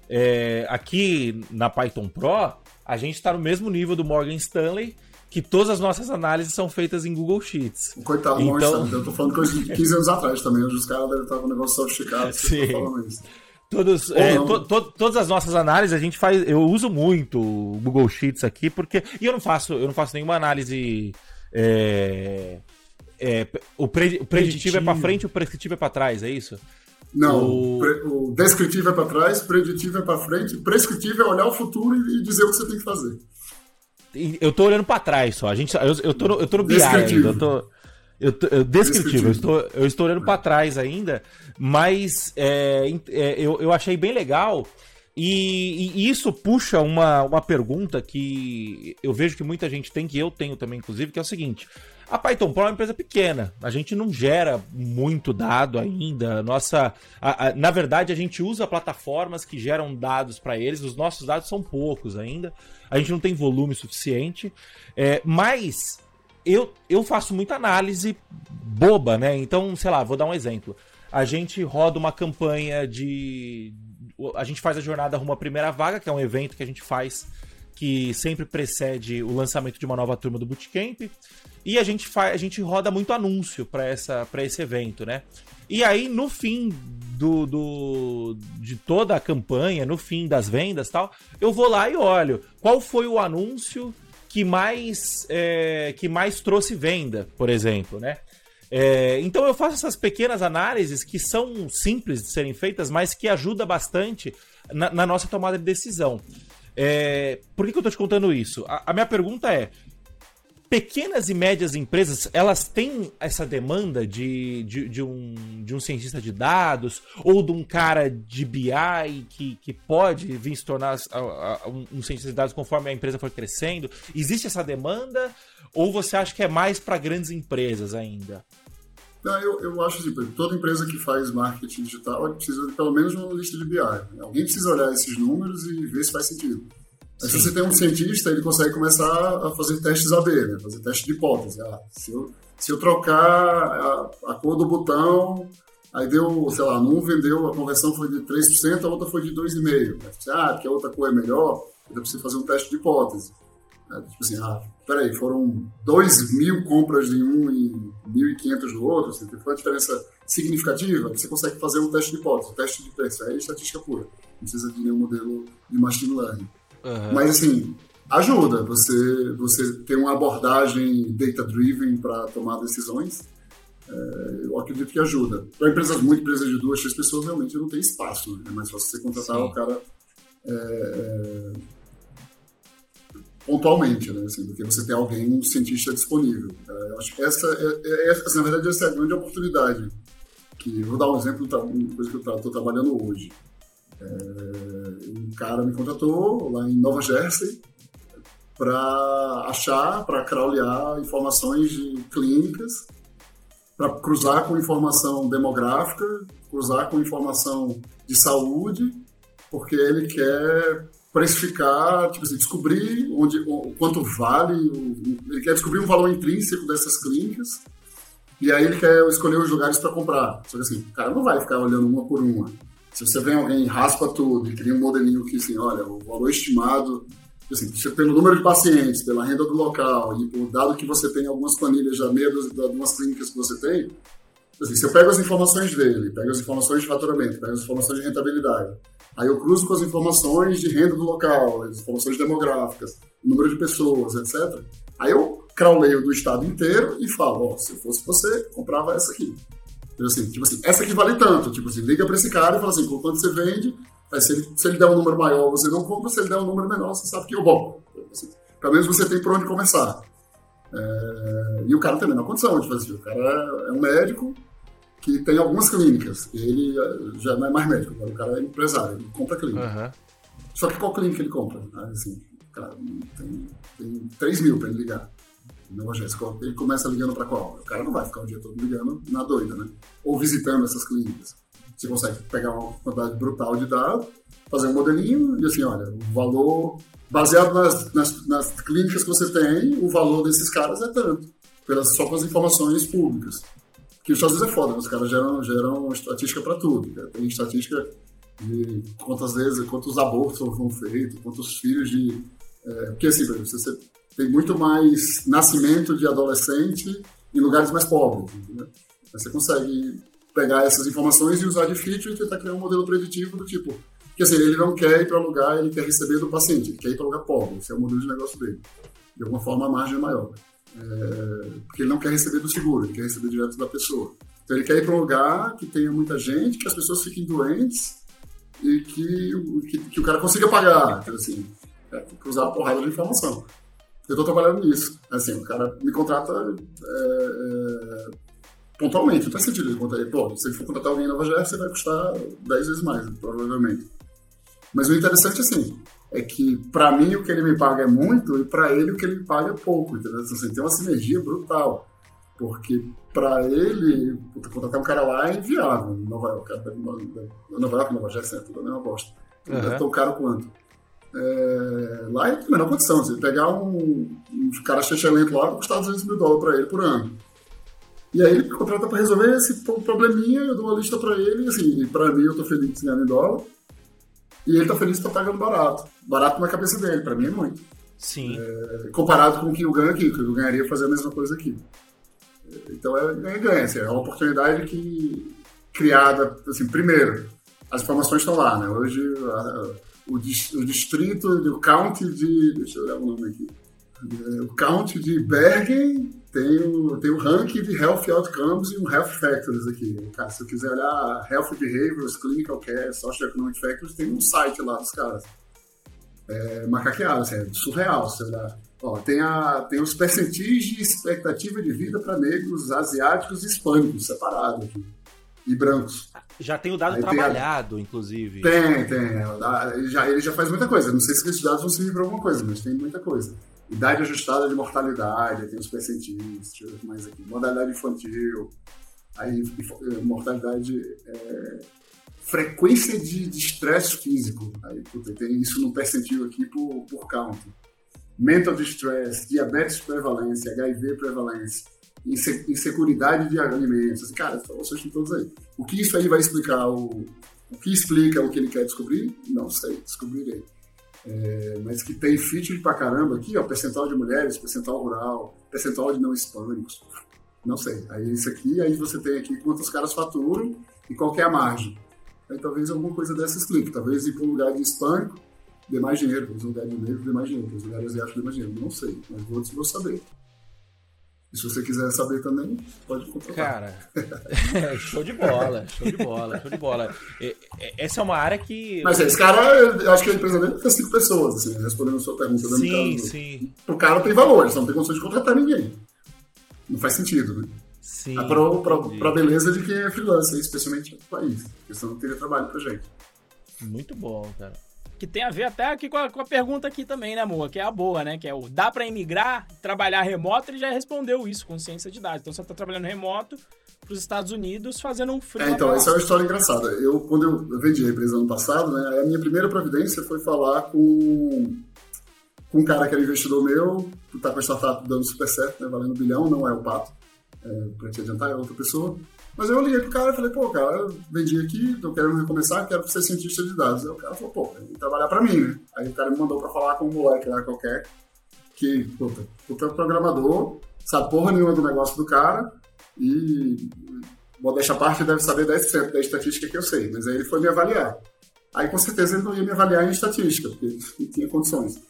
[SPEAKER 3] é, aqui na Python Pro, a gente está no mesmo nível do Morgan Stanley, que todas as nossas análises são feitas em Google Sheets.
[SPEAKER 2] Coitado, então... eu tô falando coisa de 15 anos atrás também, onde os caras devem estar com um negócio sofisticado,
[SPEAKER 3] Sim. falando isso. Todos, é, to, to, todas as nossas análises a gente faz. Eu uso muito o Google Sheets aqui, porque. E eu não faço, eu não faço nenhuma análise. É, é, o, pre, o preditivo, preditivo, é para frente e o prescritivo é para trás, é isso?
[SPEAKER 2] Não, o, o descritivo é para trás, preditivo é para frente, prescritivo é olhar o futuro e dizer o que você tem que fazer.
[SPEAKER 3] Eu tô olhando para trás só. A gente, eu, eu, tô no, eu tô no BI ainda. Eu tô, eu, eu, descritivo, eu estou, eu estou olhando para trás ainda, mas é, é, eu, eu achei bem legal. E, e, isso puxa uma, uma pergunta que eu vejo que muita gente tem, que eu tenho também, inclusive, que é o seguinte: a Python Pro é uma empresa pequena, a gente não gera muito dado ainda. Nossa, a, a, na verdade, a gente usa plataformas que geram dados para eles, os nossos dados são poucos ainda, a gente não tem volume suficiente, é, mas eu, eu faço muita análise boba, né? Então, sei lá, vou dar um exemplo. A gente roda uma campanha de. A gente faz a jornada rumo à primeira vaga, que é um evento que a gente faz que sempre precede o lançamento de uma nova turma do Bootcamp. E a gente faz, a gente roda muito anúncio para esse evento, né? E aí no fim do, do de toda a campanha, no fim das vendas, tal, eu vou lá e olho qual foi o anúncio que mais, é, que mais trouxe venda, por exemplo, né? É, então eu faço essas pequenas análises que são simples de serem feitas, mas que ajudam bastante na, na nossa tomada de decisão. É, por que, que eu estou te contando isso? A, a minha pergunta é: pequenas e médias empresas, elas têm essa demanda de, de, de, um, de um cientista de dados ou de um cara de BI que, que pode vir se tornar um, cientista de dados conforme a empresa for crescendo? Existe essa demanda ou você acha que é mais para grandes empresas ainda?
[SPEAKER 2] Não, eu, eu acho assim, toda empresa que faz marketing digital precisa de pelo menos uma lista de BI. Alguém precisa olhar esses números e ver se faz sentido. Mas se você tem um cientista, ele consegue começar a fazer testes AB, né? fazer teste de hipótese. Ah, se, eu, se eu trocar a, a, cor do botão, aí deu, sei lá, num vendeu, a conversão foi de 3%, a outra foi de 2,5%. Ah, porque a outra cor é melhor, eu preciso fazer um teste de hipótese. Tipo assim, ah, peraí, foram 2 mil compras de um e 1.500 do outro, assim, foi uma diferença significativa, você consegue fazer um teste de hipótese, um teste de preço, aí é estatística pura, não precisa de nenhum modelo de machine learning. Uhum. Mas assim, ajuda você, você ter uma abordagem data-driven para tomar decisões, é, eu acredito que ajuda. Para empresas muito, empresas de duas, três pessoas, realmente não tem espaço, né? é mais fácil você contratar Sim. o cara... É, é, pontualmente, né? Assim, do que você ter alguém, um cientista disponível. É, eu acho que essa, é, é, essa, na verdade, essa é a grande oportunidade. Que, vou dar um exemplo de uma coisa que eu estou trabalhando hoje. É, um cara me contratou lá em Nova Jersey para achar, para crawlear informações de clínicas, para cruzar com informação demográfica, cruzar com informação de saúde, porque ele quer precificar, tipo assim, descobrir onde, o, quanto vale, o, ele quer descobrir um valor intrínseco dessas clínicas e aí ele quer escolher os lugares para comprar. Só que assim, o cara não vai ficar olhando uma por uma. Se você vem alguém raspa tudo e cria um modelinho que assim, olha, o valor estimado, assim, pelo número de pacientes, pela renda do local e por dado que você tem algumas planilhas já meio de algumas clínicas que você tem, assim, se eu pego as informações dele, pego as informações de faturamento, pego as informações de rentabilidade, Aí eu cruzo com as informações de renda do local, as informações demográficas, número de pessoas, etc. Aí eu crawleio do estado inteiro e falo, ó, oh, se eu fosse você, comprava essa aqui. Então, assim, tipo assim, essa aqui vale tanto. Tipo assim, liga para esse cara e fala assim, quanto você vende, aí se ele, se ele der um número maior, você não compra, se ele der um número menor, você sabe que eu bom. Assim, pelo menos você tem por onde começar. É... E o cara também na condição de fazer. O cara é um médico, que tem algumas clínicas. Ele eh, já não é mais médico, agora o cara é empresário, ele compra clínica. Uhum. Só que qual clínica ele compra? Assim, cara, tem, tem 3 mil para ele ligar. Ele começa ligando para qual? O cara não vai ficar o dia todo ligando na doida, né? Ou visitando essas clínicas. Você consegue pegar uma quantidade brutal de dados, fazer um modelinho e assim, olha, o valor, baseado nas, nas, nas clínicas que você tem, o valor desses caras é tanto, pelas, só com as informações públicas que Estados Unidos é foda, os caras geram, geram estatística para tudo. Tem estatística de quantas vezes, quantos abortos foram feitos, quantos filhos de. É, porque assim, você tem muito mais nascimento de adolescente em lugares mais pobres. Entendeu? Você consegue pegar essas informações e usar de feature e tentar criar um modelo preditivo do tipo. Porque assim, ele não quer ir para lugar, ele quer receber do paciente, ele quer ir para lugar pobre. Esse é o modelo de negócio dele. De alguma forma, a margem é maior. É, porque ele não quer receber do seguro, ele quer receber direto da pessoa. Então ele quer ir para um lugar que tenha muita gente, que as pessoas fiquem doentes e que, que, que o cara consiga pagar. Então, assim, é, que usar a porrada de informação. Eu estou trabalhando nisso. Assim, o cara me contrata é, é, pontualmente, não faz sentido ele contratar. Pô, se ele for contratar alguém em Nova Jersey, vai custar 10 vezes mais, provavelmente. Mas o interessante, assim, é que para mim o que ele me paga é muito e para ele o que ele me paga é pouco, entendeu? Assim, tem uma sinergia brutal. Porque para ele, contratar um cara lá é inviável. Nova York, Nova York, Nova Jersey, é tudo a mesma bosta. Uhum. Deve tão caro quanto. É, lá é a menor condição. Se pegar um, um cara excelente lá, vai custar 200 mil dólares para ele por ano. E aí ele me contrata para resolver esse probleminha, eu dou uma lista para ele, e assim, para mim eu tô feliz ganhando em dólar. E ele tá feliz que tá pagando barato. Barato na cabeça dele, para mim é muito.
[SPEAKER 3] Sim.
[SPEAKER 2] É, comparado com o que eu ganho aqui, que eu ganharia fazer a mesma coisa aqui. Então é ganha-ganha, assim, é uma oportunidade que criada, assim, primeiro, as informações estão lá, né? Hoje a, o, o, distrito, o county de, deixa eu olhar o nome aqui, o county de Bergen tem o, tem o ranking de Health Outcomes e um Health Factors aqui. Cara, se eu quiser olhar Health Behaviors, Clinical Care, Social Economic Factors, tem um site lá dos caras. É macaqueado, assim, é surreal. Ó, tem, a, tem os percentis de expectativa de vida para negros, asiáticos e hispânicos, separado aqui. E brancos.
[SPEAKER 3] Já tem o dado Aí trabalhado, tem, inclusive.
[SPEAKER 2] Tem, tem. Ele já, ele já faz muita coisa. Não sei se esses dados vão servir para alguma coisa, mas tem muita coisa idade ajustada de mortalidade, tem os percentis, mais aqui, modalidade infantil. Aí, mortalidade, é, frequência de estresse físico. Aí, puta, tem isso no percentil aqui por, por count. Mental distress, diabetes prevalência, HIV prevalência, inseguridade de alimentos. Cara, vocês estão todos aí. O que isso aí vai explicar? O, o que explica o que ele quer descobrir? Não sei, descobrirei. É, mas que tem feature pra caramba aqui, ó, percentual de mulheres, percentual rural, percentual de não hispânicos. Não sei. Aí isso aqui, aí você tem aqui quantos caras faturam e qual é a margem. Aí talvez alguma coisa dessa explique. Talvez ir para um lugar de hispânico dê mais dinheiro, talvez um lugar de negro dê mais dinheiro, talvez um lugar asiático dê mais dinheiro. Não sei, mas vou, saber. E se você quiser saber também, pode contratar.
[SPEAKER 3] Cara, show de bola, show de bola, show de bola. Essa é uma área que.
[SPEAKER 2] Mas esse cara, eu acho que a empresa dele tem cinco pessoas, assim, respondendo a sua pergunta.
[SPEAKER 3] Sim, sim.
[SPEAKER 2] O cara tem valor, você não tem condição de contratar ninguém. Não faz sentido, né?
[SPEAKER 3] Sim.
[SPEAKER 2] É para a beleza de quem é freelancer, especialmente no país. Porque senão não teria trabalho pra gente.
[SPEAKER 3] Muito bom, cara.
[SPEAKER 1] Que tem a ver até aqui com a, com a pergunta aqui também, né, amor? Que é a boa, né? Que é o dá para emigrar, trabalhar remoto, ele já respondeu isso com ciência de dados. Então você tá trabalhando remoto para os Estados Unidos fazendo um frio.
[SPEAKER 2] É, então, essa é uma história engraçada. Eu, quando eu vendi a empresa ano passado, né, a minha primeira providência foi falar com, com um cara que era investidor meu, que tá com a startup dando super certo, né, valendo um bilhão, não é o Pato é, para te adiantar, é outra pessoa. Mas eu liguei pro cara e falei, pô, cara, eu vendi aqui, tô querendo recomeçar, quero ser cientista de dados. Aí o cara falou, pô, tem que trabalhar para mim, né? Aí o cara me mandou para falar com um moleque lá qualquer, que, puta, puta programador, sabe porra nenhuma do negócio do cara, e modéstia à parte deve saber 10% da estatística que eu sei, mas aí ele foi me avaliar. Aí com certeza ele não ia me avaliar em estatística, porque não tinha condições.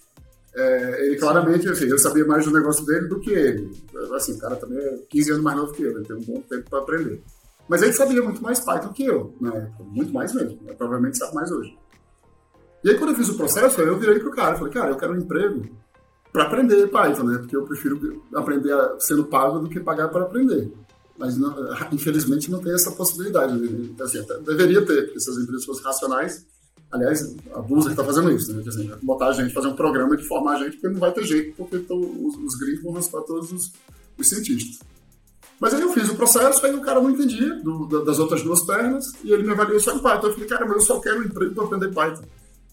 [SPEAKER 2] É, ele claramente, assim, eu sabia mais do negócio dele do que ele. Assim, o cara também é 15 anos mais novo que eu, ele tem um bom tempo para aprender. Mas ele sabia muito mais Python que eu, né? Muito mais mesmo. Né? Provavelmente sabe mais hoje. E aí, quando eu fiz o processo, eu virei pro cara, falei, cara, eu quero um emprego para aprender Python, né? Porque eu prefiro aprender sendo pago do que pagar para aprender. Mas, não, infelizmente, não tem essa possibilidade. Né? Assim, deveria ter, porque se as empresas fossem racionais, Aliás, a Blusa está fazendo isso, né? Assim, botar a gente, fazer um programa de formar a gente, porque não vai ter jeito, porque tô, os, os gringos vão raspar todos os, os, cientistas. Mas aí eu fiz o processo, aí o cara não entendia do, das outras duas pernas, e ele me avaliou só em Python. Eu falei, cara, mas eu só quero um emprego para aprender Python.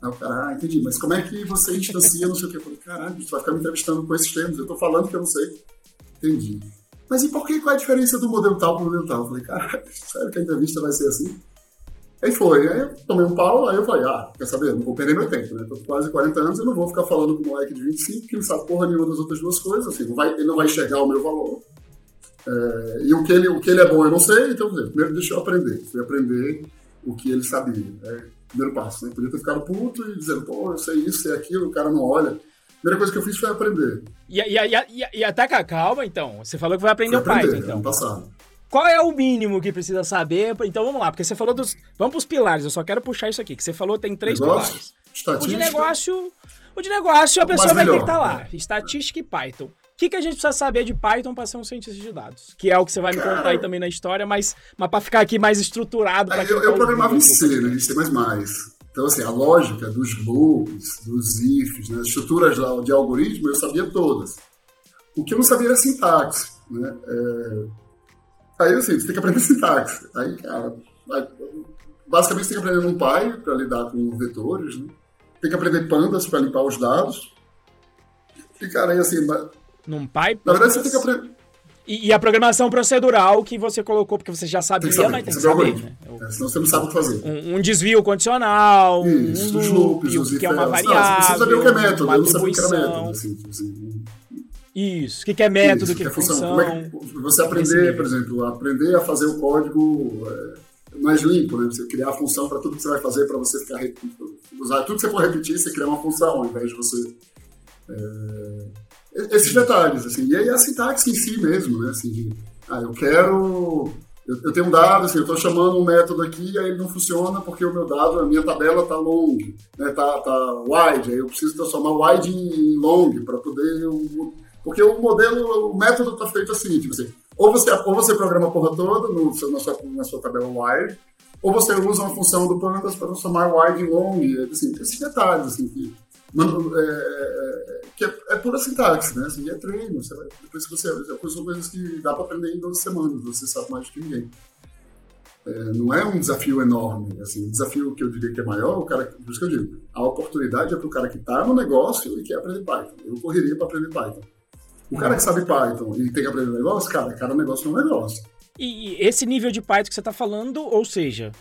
[SPEAKER 2] Aí o cara, ah, entendi, mas como é que você instancia, não sei o quê? Eu falei, caralho, você vai ficar me entrevistando com esses termos, eu estou falando que eu não sei. Entendi. Mas e por que, qual é a diferença do modelo tal para o modelo tal? Eu falei, cara, sério que a entrevista vai ser assim? Aí foi, aí eu tomei um pau, aí eu falei, ah, quer saber, não vou perder meu tempo, né? Tô com quase 40 anos, eu não vou ficar falando com um moleque de 25 que não sabe porra nenhuma das outras duas coisas, assim, não vai, ele não vai enxergar o meu valor. É, e o que, ele, o que ele é bom eu não sei, então, primeiro deixa eu aprender. Fui aprender o que ele sabia. É, primeiro passo, né? Podia ter ficado puto e dizendo, pô, eu sei isso, sei aquilo, o cara não olha. A primeira coisa que eu fiz foi aprender.
[SPEAKER 1] E, e, e, e, e até calma, então. Você falou que vai aprender, aprender o Python, então.
[SPEAKER 2] Ano passado.
[SPEAKER 1] Qual é o mínimo que precisa saber? Então vamos lá, porque você falou dos. Vamos para os pilares, eu só quero puxar isso aqui, que você falou tem três
[SPEAKER 2] negócio,
[SPEAKER 1] pilares.
[SPEAKER 2] Estatística.
[SPEAKER 1] O de negócio. O de negócio, a pessoa vai ter que estar tá lá. Estatística e Python. O que, que a gente precisa saber de Python para ser um cientista de dados? Que é o que você vai me contar aí também na história, mas, mas para ficar aqui mais estruturado.
[SPEAKER 2] eu, eu tá programava em C, né? Em C. Então, assim, a lógica dos loops, dos ifs, né? as estruturas de algoritmo, eu sabia todas. O que eu não sabia era sintaxe. Né? É Aí, assim, você tem que aprender sintaxe. Aí, cara, basicamente você tem que aprender um pai para lidar com vetores, né? Tem que aprender pandas para limpar os dados. E, cara, aí, assim...
[SPEAKER 1] Num pai?
[SPEAKER 2] Na verdade, você tem que aprender...
[SPEAKER 1] E, e, a programação procedural que você colocou, porque você já sabia,
[SPEAKER 2] tem
[SPEAKER 1] mas tem que saber. Né?
[SPEAKER 2] É, senão você não sabe o que fazer.
[SPEAKER 1] Um, um desvio condicional,
[SPEAKER 2] Isso,
[SPEAKER 1] um
[SPEAKER 2] loop, loops, os
[SPEAKER 1] que é uma variável, não, você precisa
[SPEAKER 2] saber o que é método, eu não sabia o que era método. Assim, assim,
[SPEAKER 1] isso. O que, que é método, o que, que é
[SPEAKER 2] função. Como é que você aprender, por exemplo, aprender a fazer o código é, mais limpo, né? Você criar a função para tudo que você vai fazer, para você ficar usar tudo que você for repetir, você criar uma função ao invés de você é, esses detalhes, assim. E aí a sintaxe em si mesmo, né? Assim, de, ah, eu quero eu, eu, tenho um dado, assim, eu estou chamando um método aqui e aí ele não funciona porque o meu dado, a minha tabela está long, né, tá, tá wide, aí eu preciso transformar wide em long para poder eu, porque o modelo, o método está feito assim, tipo assim, ou você, ou você programa a porra toda no, na, sua, na sua tabela wide, ou você usa uma função do Pandas para transformar wide em long, assim, esses detalhes, assim, que é, é, que é, é pura sintaxe, né? Assim, é treino. Você vai, depois você. São coisas que dá para aprender em 12 semanas, você sabe mais do que ninguém. É, não é um desafio enorme. Assim, o desafio que eu diria que é maior, o cara, por isso que eu digo, a oportunidade é para o cara que está no negócio e quer aprender Python. Eu correria para aprender Python. O cara que sabe Python e tem que aprender negócio, cara, cada negócio é um negócio.
[SPEAKER 1] E esse nível de Python que você está falando, ou seja,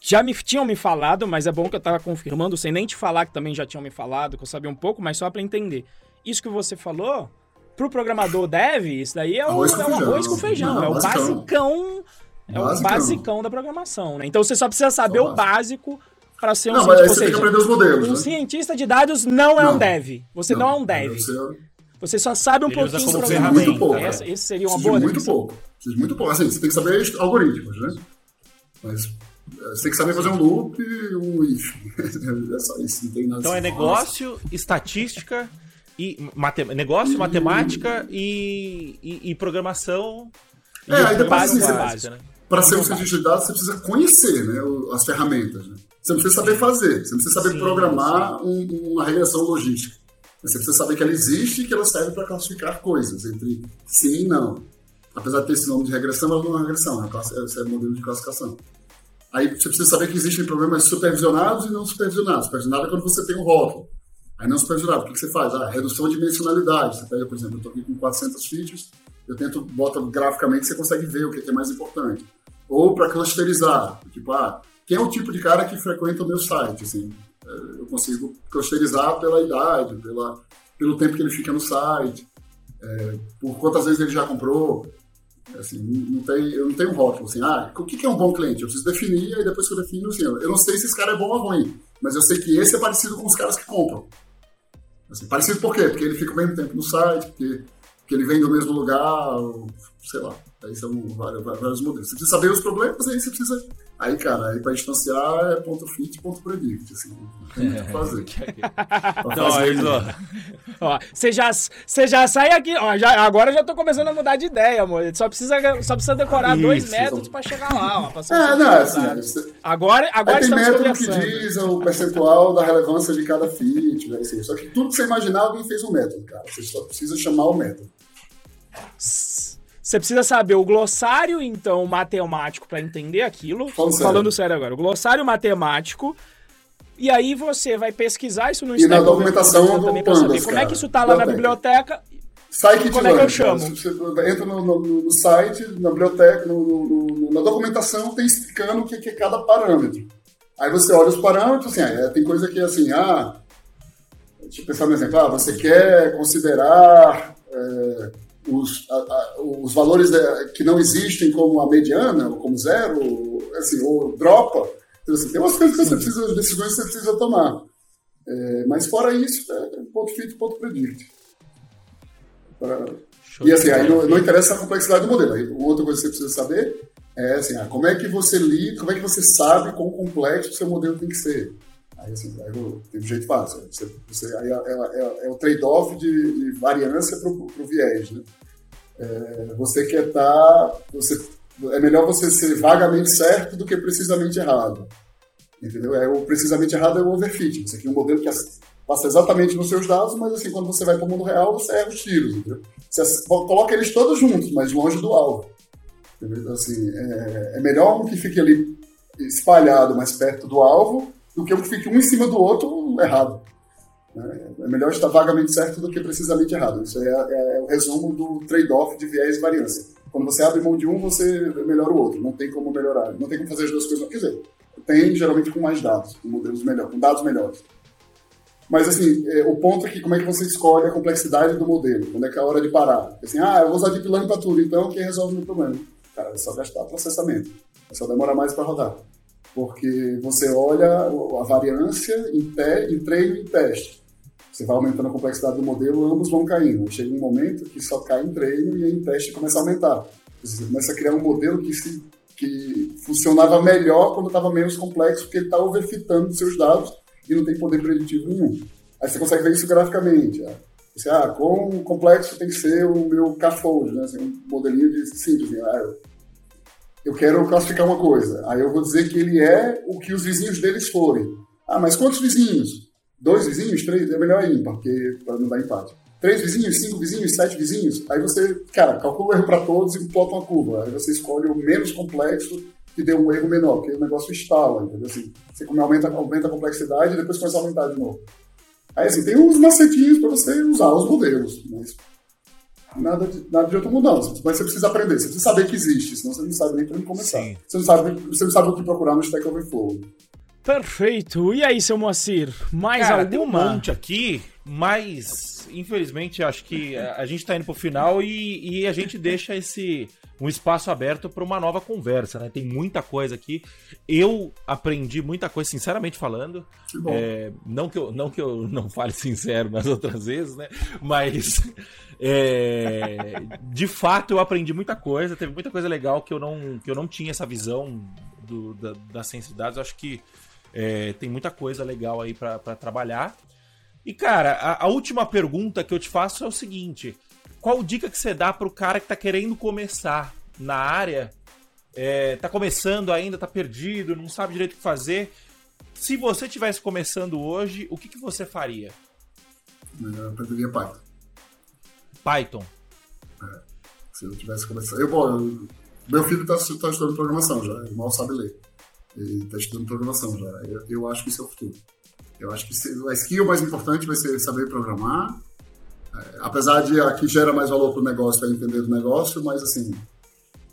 [SPEAKER 1] já me tinham me falado, mas é bom que eu estava confirmando, sem nem te falar que também já tinham me falado, que eu sabia um pouco, mas só para entender. Isso que você falou, pro programador dev, isso daí é, o,
[SPEAKER 2] Arroz com
[SPEAKER 1] é um
[SPEAKER 2] feijão.
[SPEAKER 1] arroz com feijão,
[SPEAKER 2] Não,
[SPEAKER 1] é o
[SPEAKER 2] basicão.
[SPEAKER 1] basicão, é o
[SPEAKER 2] Basicão.
[SPEAKER 1] basicão da programação, né? Então você só precisa saber
[SPEAKER 2] Só
[SPEAKER 1] o básico para ser um
[SPEAKER 2] Não, mas
[SPEAKER 1] cientista.
[SPEAKER 2] aí
[SPEAKER 1] Ou
[SPEAKER 2] você tem que aprender os modelos,
[SPEAKER 1] um
[SPEAKER 2] né?
[SPEAKER 1] cientista de dados não é um
[SPEAKER 2] Não.
[SPEAKER 1] dev. Você não, é um dev.
[SPEAKER 2] Você
[SPEAKER 1] Você só sabe um
[SPEAKER 3] Ele
[SPEAKER 1] pouquinho
[SPEAKER 3] como
[SPEAKER 1] programação.
[SPEAKER 3] ferramenta,
[SPEAKER 2] pouco,
[SPEAKER 1] Essa-
[SPEAKER 2] né?
[SPEAKER 1] esse seria uma
[SPEAKER 2] precisa
[SPEAKER 1] boa
[SPEAKER 2] de muito pouco. Precisa de muito pouco. Assim, você tem que saber algoritmos, né? Mas é, você tem que saber fazer um loop e um if. é só isso, não tem nada
[SPEAKER 3] Então é negócio, estatística e mate... negócio, matemática e, e, e programação.
[SPEAKER 2] É, aí depois
[SPEAKER 1] básico,
[SPEAKER 2] você-
[SPEAKER 3] né?
[SPEAKER 2] Para ser um cientista de dados, você precisa conhecer né, as ferramentas. Né? Você não precisa saber fazer, você não precisa saber
[SPEAKER 3] Sim,
[SPEAKER 2] programar um- uma regressão logística. Você precisa saber que ela existe e que ela serve para classificar coisas entre sim e não. Apesar de ter esse nome de regressão, ela não é uma regressão, é classi- é um modelo de classificação. Aí você precisa saber que existem problemas supervisionados e não supervisionados. Supervisionado é quando você tem um rótulo. Aí não supervisionado, o que você faz? Ah, redução de dimensionalidade. Você pega, por exemplo, eu estou aqui com 400 features, eu tento, bota graficamente, você consegue ver o que é mais importante. Ou para clusterizar, tipo, ah, quem é o tipo de cara que frequenta o meu site? Assim, eu consigo clusterizar pela idade, pela, pelo tempo que ele fica no site, eh, por quantas vezes ele já comprou. Assim, não tem, eu não tenho um rótulo, assim, ah, o que é um bom cliente? Eu preciso definir, e depois que eu defino, assim, eu não sei se esse cara é bom ou ruim, mas eu sei que esse é parecido com os caras que compram. Assim, parecido por quê? Porque ele fica o mesmo tempo no site, porque, porque ele vem do mesmo lugar, ou, sei lá. Aí são vários, vários modelos. Você precisa saber os problemas, aí você precisa. Aí, cara, aí pra distanciar é ponto fit, ponto predict. Assim, não tem muito o que fazer. Pra
[SPEAKER 3] Não,
[SPEAKER 2] fazer
[SPEAKER 3] eles, ó,
[SPEAKER 1] Ó, você já, você já sai aqui, ó, já, agora eu já tô começando a mudar de ideia, amor. Só precisa, só precisa decorar dois
[SPEAKER 3] Isso.
[SPEAKER 1] métodos pra chegar lá, ó.
[SPEAKER 2] É, não, é assim, é, você-
[SPEAKER 1] Agora, agora
[SPEAKER 2] Aí tem método que diz o percentual da relevância de cada feature, né, assim. Só que tudo que você imaginar, alguém fez um método, cara. Você só precisa chamar o método.
[SPEAKER 1] Você precisa saber o glossário, então, matemático pra entender aquilo.
[SPEAKER 2] Falando sério.
[SPEAKER 1] Falando sério agora. O glossário matemático. E aí você vai pesquisar isso no
[SPEAKER 2] E na documentação do
[SPEAKER 1] também pra
[SPEAKER 2] Pandas,
[SPEAKER 1] saber como é
[SPEAKER 2] cara.
[SPEAKER 1] que isso tá lá na
[SPEAKER 2] Biblioteca. Scikit-learn.
[SPEAKER 1] Como é que eu chamo?
[SPEAKER 2] Você entra no, no- no site, na biblioteca, no- na documentação, tem explicando o que que é cada parâmetro. Aí você olha os parâmetros, assim, é, tem coisa que é assim, ah, deixa eu pensar no exemplo, ah, você quer considerar é, os, a- a- os valores é, que não existem como a mediana, ou como zero, ou, assim, ou dropa. Então, assim, tem umas coisas que você precisa, as decisões que você precisa tomar. É, mas fora isso, é ponto fit, ponto predict. Pra- e assim, aí não, não interessa a complexidade do modelo. Aí, outra coisa que você precisa saber é assim, ah, como é que você lida, como é que você sabe quão complexo o seu modelo tem que ser. Aí assim, aí eu- tem um jeito fácil. Você, você- aí é, é- é- é o trade-off de, de variância para o viés. Né? É, você quer estar. você, é melhor você ser vagamente certo do que precisamente errado. Entendeu? É, o precisamente errado é o overfitting. Você cria um modelo que as- passa exatamente nos seus dados, mas assim, quando você vai para o mundo real, você erra os tiros. Entendeu? Você coloca eles todos juntos, mas longe do alvo. Entendeu? Então, assim, é, é melhor um que fique ali espalhado mais perto do alvo do que um que fique um em cima do outro errado. né? É melhor estar vagamente certo do que precisamente errado. Isso é, é- é o resumo do trade-off de viés e variância. Quando você abre mão de um, você melhora o outro. Não tem como melhorar. Não tem como fazer as duas coisas. Quer dizer, tem geralmente com mais dados, com modelos melhores, com dados melhores. Mas, assim, é, o ponto é que como é que você escolhe a complexidade do modelo? Quando é que é a hora de parar? Assim, ah, eu vou usar Deep Learning para tudo, então quem resolve o meu problema? Cara, é só gastar processamento. É só demorar mais para rodar. Porque você olha a variância em, te, em treino e em teste. Você vai aumentando a complexidade do modelo, ambos vão caindo. Chega um momento que só cai em treino e em teste começa a aumentar. Você começa a criar um modelo que, se, que funcionava melhor quando estava menos complexo, porque ele está overfitando seus dados e não tem poder preditivo nenhum. Aí você consegue ver isso graficamente. ah. Você, ah, quão complexo tem que ser o meu CAFOD, né? Assim, um modelinho de simples. Né? Ah, eu- quero classificar uma coisa. Aí eu vou dizer que ele é o que os vizinhos deles forem. Ah, mas quantos vizinhos? Dois vizinhos, três, é melhor ímpar, porque para não dar empate. Três vizinhos, cinco vizinhos, sete vizinhos. Aí você, cara, calcula o erro para todos e plota uma curva. Aí você escolhe o menos complexo que dê um erro menor, porque o negócio instala, entendeu? Assim, você aumenta, aumenta a complexidade e depois começa a aumentar de novo. Aí, assim, tem uns macetinhos para você usar os modelos, mas nada de, nada de outro mundo, não. Mas você precisa aprender, você precisa saber que existe, senão você não sabe nem para onde começar. Sim. Você não, sabe, você não sabe o que procurar no Stack Overflow.
[SPEAKER 1] Perfeito. E aí, seu Moacir, mais Cara, alguma?
[SPEAKER 3] Tem um monte aqui, mas infelizmente acho que a gente está indo pro final e, e a gente deixa esse um espaço aberto para uma nova conversa, né? Tem muita coisa aqui. Eu aprendi muita coisa, sinceramente falando. É, não, que eu, não que eu não fale sincero nas outras vezes, né? Mas é, de fato eu aprendi muita coisa. Teve muita coisa legal que eu não, que eu não tinha essa visão do, da, da ciência de dados. Eu acho que é, tem muita coisa legal aí para trabalhar. E, cara, a, a, última pergunta que eu te faço é o seguinte: qual dica que você dá pro cara que tá querendo começar na área? É, tá começando ainda, tá perdido, não sabe direito o que fazer. Se você estivesse começando hoje, o que, que você faria?
[SPEAKER 2] Eu aprenderia Python.
[SPEAKER 3] Python?
[SPEAKER 2] É, se eu tivesse começado. Eu, bom, meu filho está tá estudando programação já, ele mal sabe ler. Ele está estudando programação já. Eu, eu, acho que isso é o futuro. Eu acho que a skill mais importante vai ser saber programar. Apesar de aqui gera mais valor para o negócio, para entender o negócio, mas assim,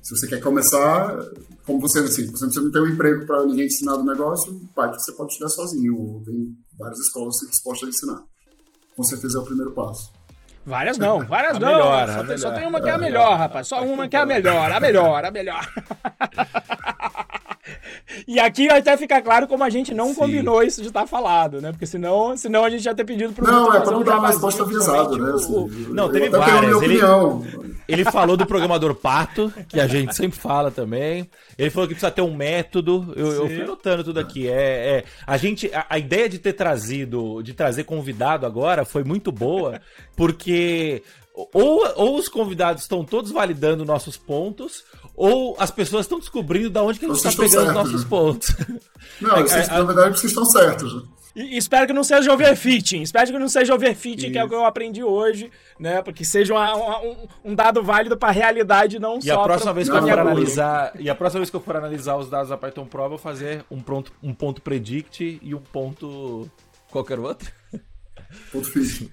[SPEAKER 2] se você quer começar, como você, assim, você não tem um emprego para ninguém te ensinar do negócio, Python você pode estudar sozinho, ou tem várias escolas dispostas a ensinar. Com certeza é o primeiro passo.
[SPEAKER 1] Várias não, várias a não. Melhor, só, tem, só, tem, uma que é a melhor, rapaz. Só uma que é a melhor, a melhor, a melhor. E aqui até fica claro como a gente não Sim. combinou isso de estar falado, né? Porque senão, senão a gente já ter pedido pro
[SPEAKER 2] Não, é pra não dar uma resposta avisada, né?
[SPEAKER 3] Assim, não, teve várias. Ele, ele falou do programador pato, que a gente sempre fala também. Ele falou que precisa ter um método. Eu, eu fui notando tudo aqui. É, é a gente, a, a, ideia de ter trazido, de trazer convidado agora foi muito boa, porque ou, ou os convidados estão todos validando nossos pontos, ou as pessoas estão descobrindo de onde que a gente está pegando os nossos né? pontos.
[SPEAKER 2] Não, vocês, na verdade vocês estão certos. Né?
[SPEAKER 1] E, espero que não seja overfitting. Espero que não seja overfitting, que é o que eu aprendi hoje, né? Porque seja uma, uma, um, um, dado válido para a realidade, não
[SPEAKER 3] e
[SPEAKER 1] só
[SPEAKER 3] a próxima vez que eu for analisar E a próxima vez que eu for analisar os dados da Python Pro, eu vou fazer um, pronto, um ponto predict e um ponto. qualquer outro.
[SPEAKER 2] Ponto fit.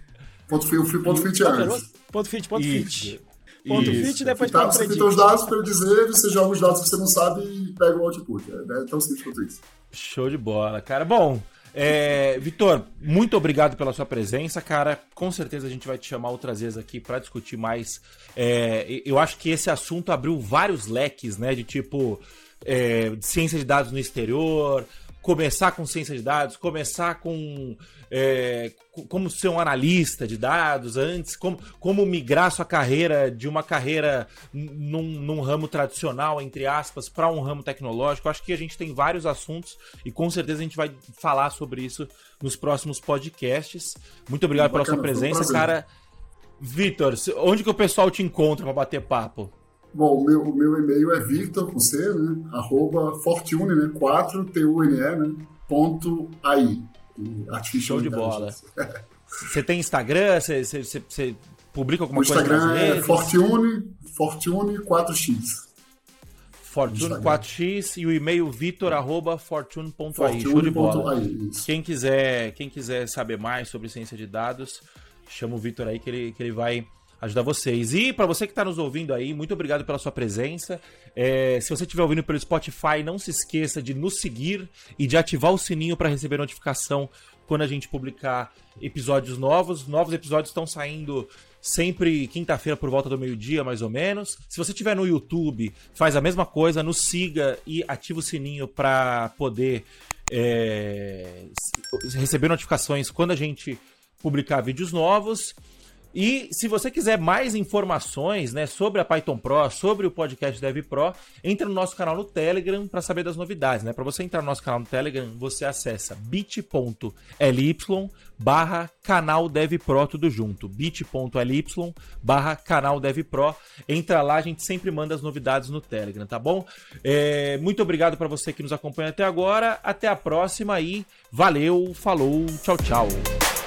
[SPEAKER 2] Ponto fit, ponto fit antes.
[SPEAKER 1] Ponto fit, ponto fit. Ponto Isso. fit e depois
[SPEAKER 2] tá,
[SPEAKER 1] ponto
[SPEAKER 2] Você fita os dados para dizer, você joga os dados que você não sabe e pega o output. É, é tão simples quanto isso.
[SPEAKER 3] Show de bola, cara. Bom, é, Vitor, muito obrigado pela sua presença, cara. Com certeza a gente vai te chamar outras vezes aqui para discutir mais. É, eu acho que esse assunto abriu vários leques, né? De tipo é, de ciência de dados no exterior, começar com ciência de dados, começar com é, como ser um analista de dados antes, como, como migrar sua carreira de uma carreira num, num ramo tradicional, entre aspas, para um ramo tecnológico. Acho que a gente tem vários assuntos e com certeza a gente vai falar sobre isso nos próximos podcasts. Muito obrigado Bacana, pela sua presença, cara. Vitor, onde que o pessoal te encontra para bater papo?
[SPEAKER 2] Bom, o meu, meu e-mail é victor, com C, né? Arroba fortune, né? 4, T-U-N-E, né? Ponto AI.
[SPEAKER 3] Artificial Show de bola. Você tem Instagram? Você, você, você publica alguma
[SPEAKER 2] o coisa Instagram é Fortune, Fortune 4x.
[SPEAKER 3] Fortune 4x e o e-mail vitor@fortune.ai. Show de bola. Quem quiser, quem quiser saber mais sobre ciência de dados, chama o Vitor aí que ele, que ele vai ajudar vocês. E para você que está nos ouvindo aí, muito obrigado pela sua presença. É, se você estiver ouvindo pelo Spotify, não se esqueça de nos seguir e de ativar o sininho para receber notificação quando a gente publicar episódios novos. Novos episódios estão saindo sempre quinta-feira por volta do meio-dia, mais ou menos. Se você estiver no YouTube, faz a mesma coisa, nos siga e ativa o sininho para poder é, receber notificações quando a gente publicar vídeos novos. E se você quiser mais informações né, sobre a Python Pro, sobre o podcast Dev Pro, entra no nosso canal no Telegram para saber das novidades. Né? Para você entrar no nosso canal no Telegram, você acessa bit.ly barra canal Dev Pro, tudo junto. bit.ly barra canal Dev Pro. Entra lá, a gente sempre manda as novidades no Telegram, tá bom? É, muito obrigado para você que nos acompanha até agora. Até a próxima e valeu, falou, tchau, tchau.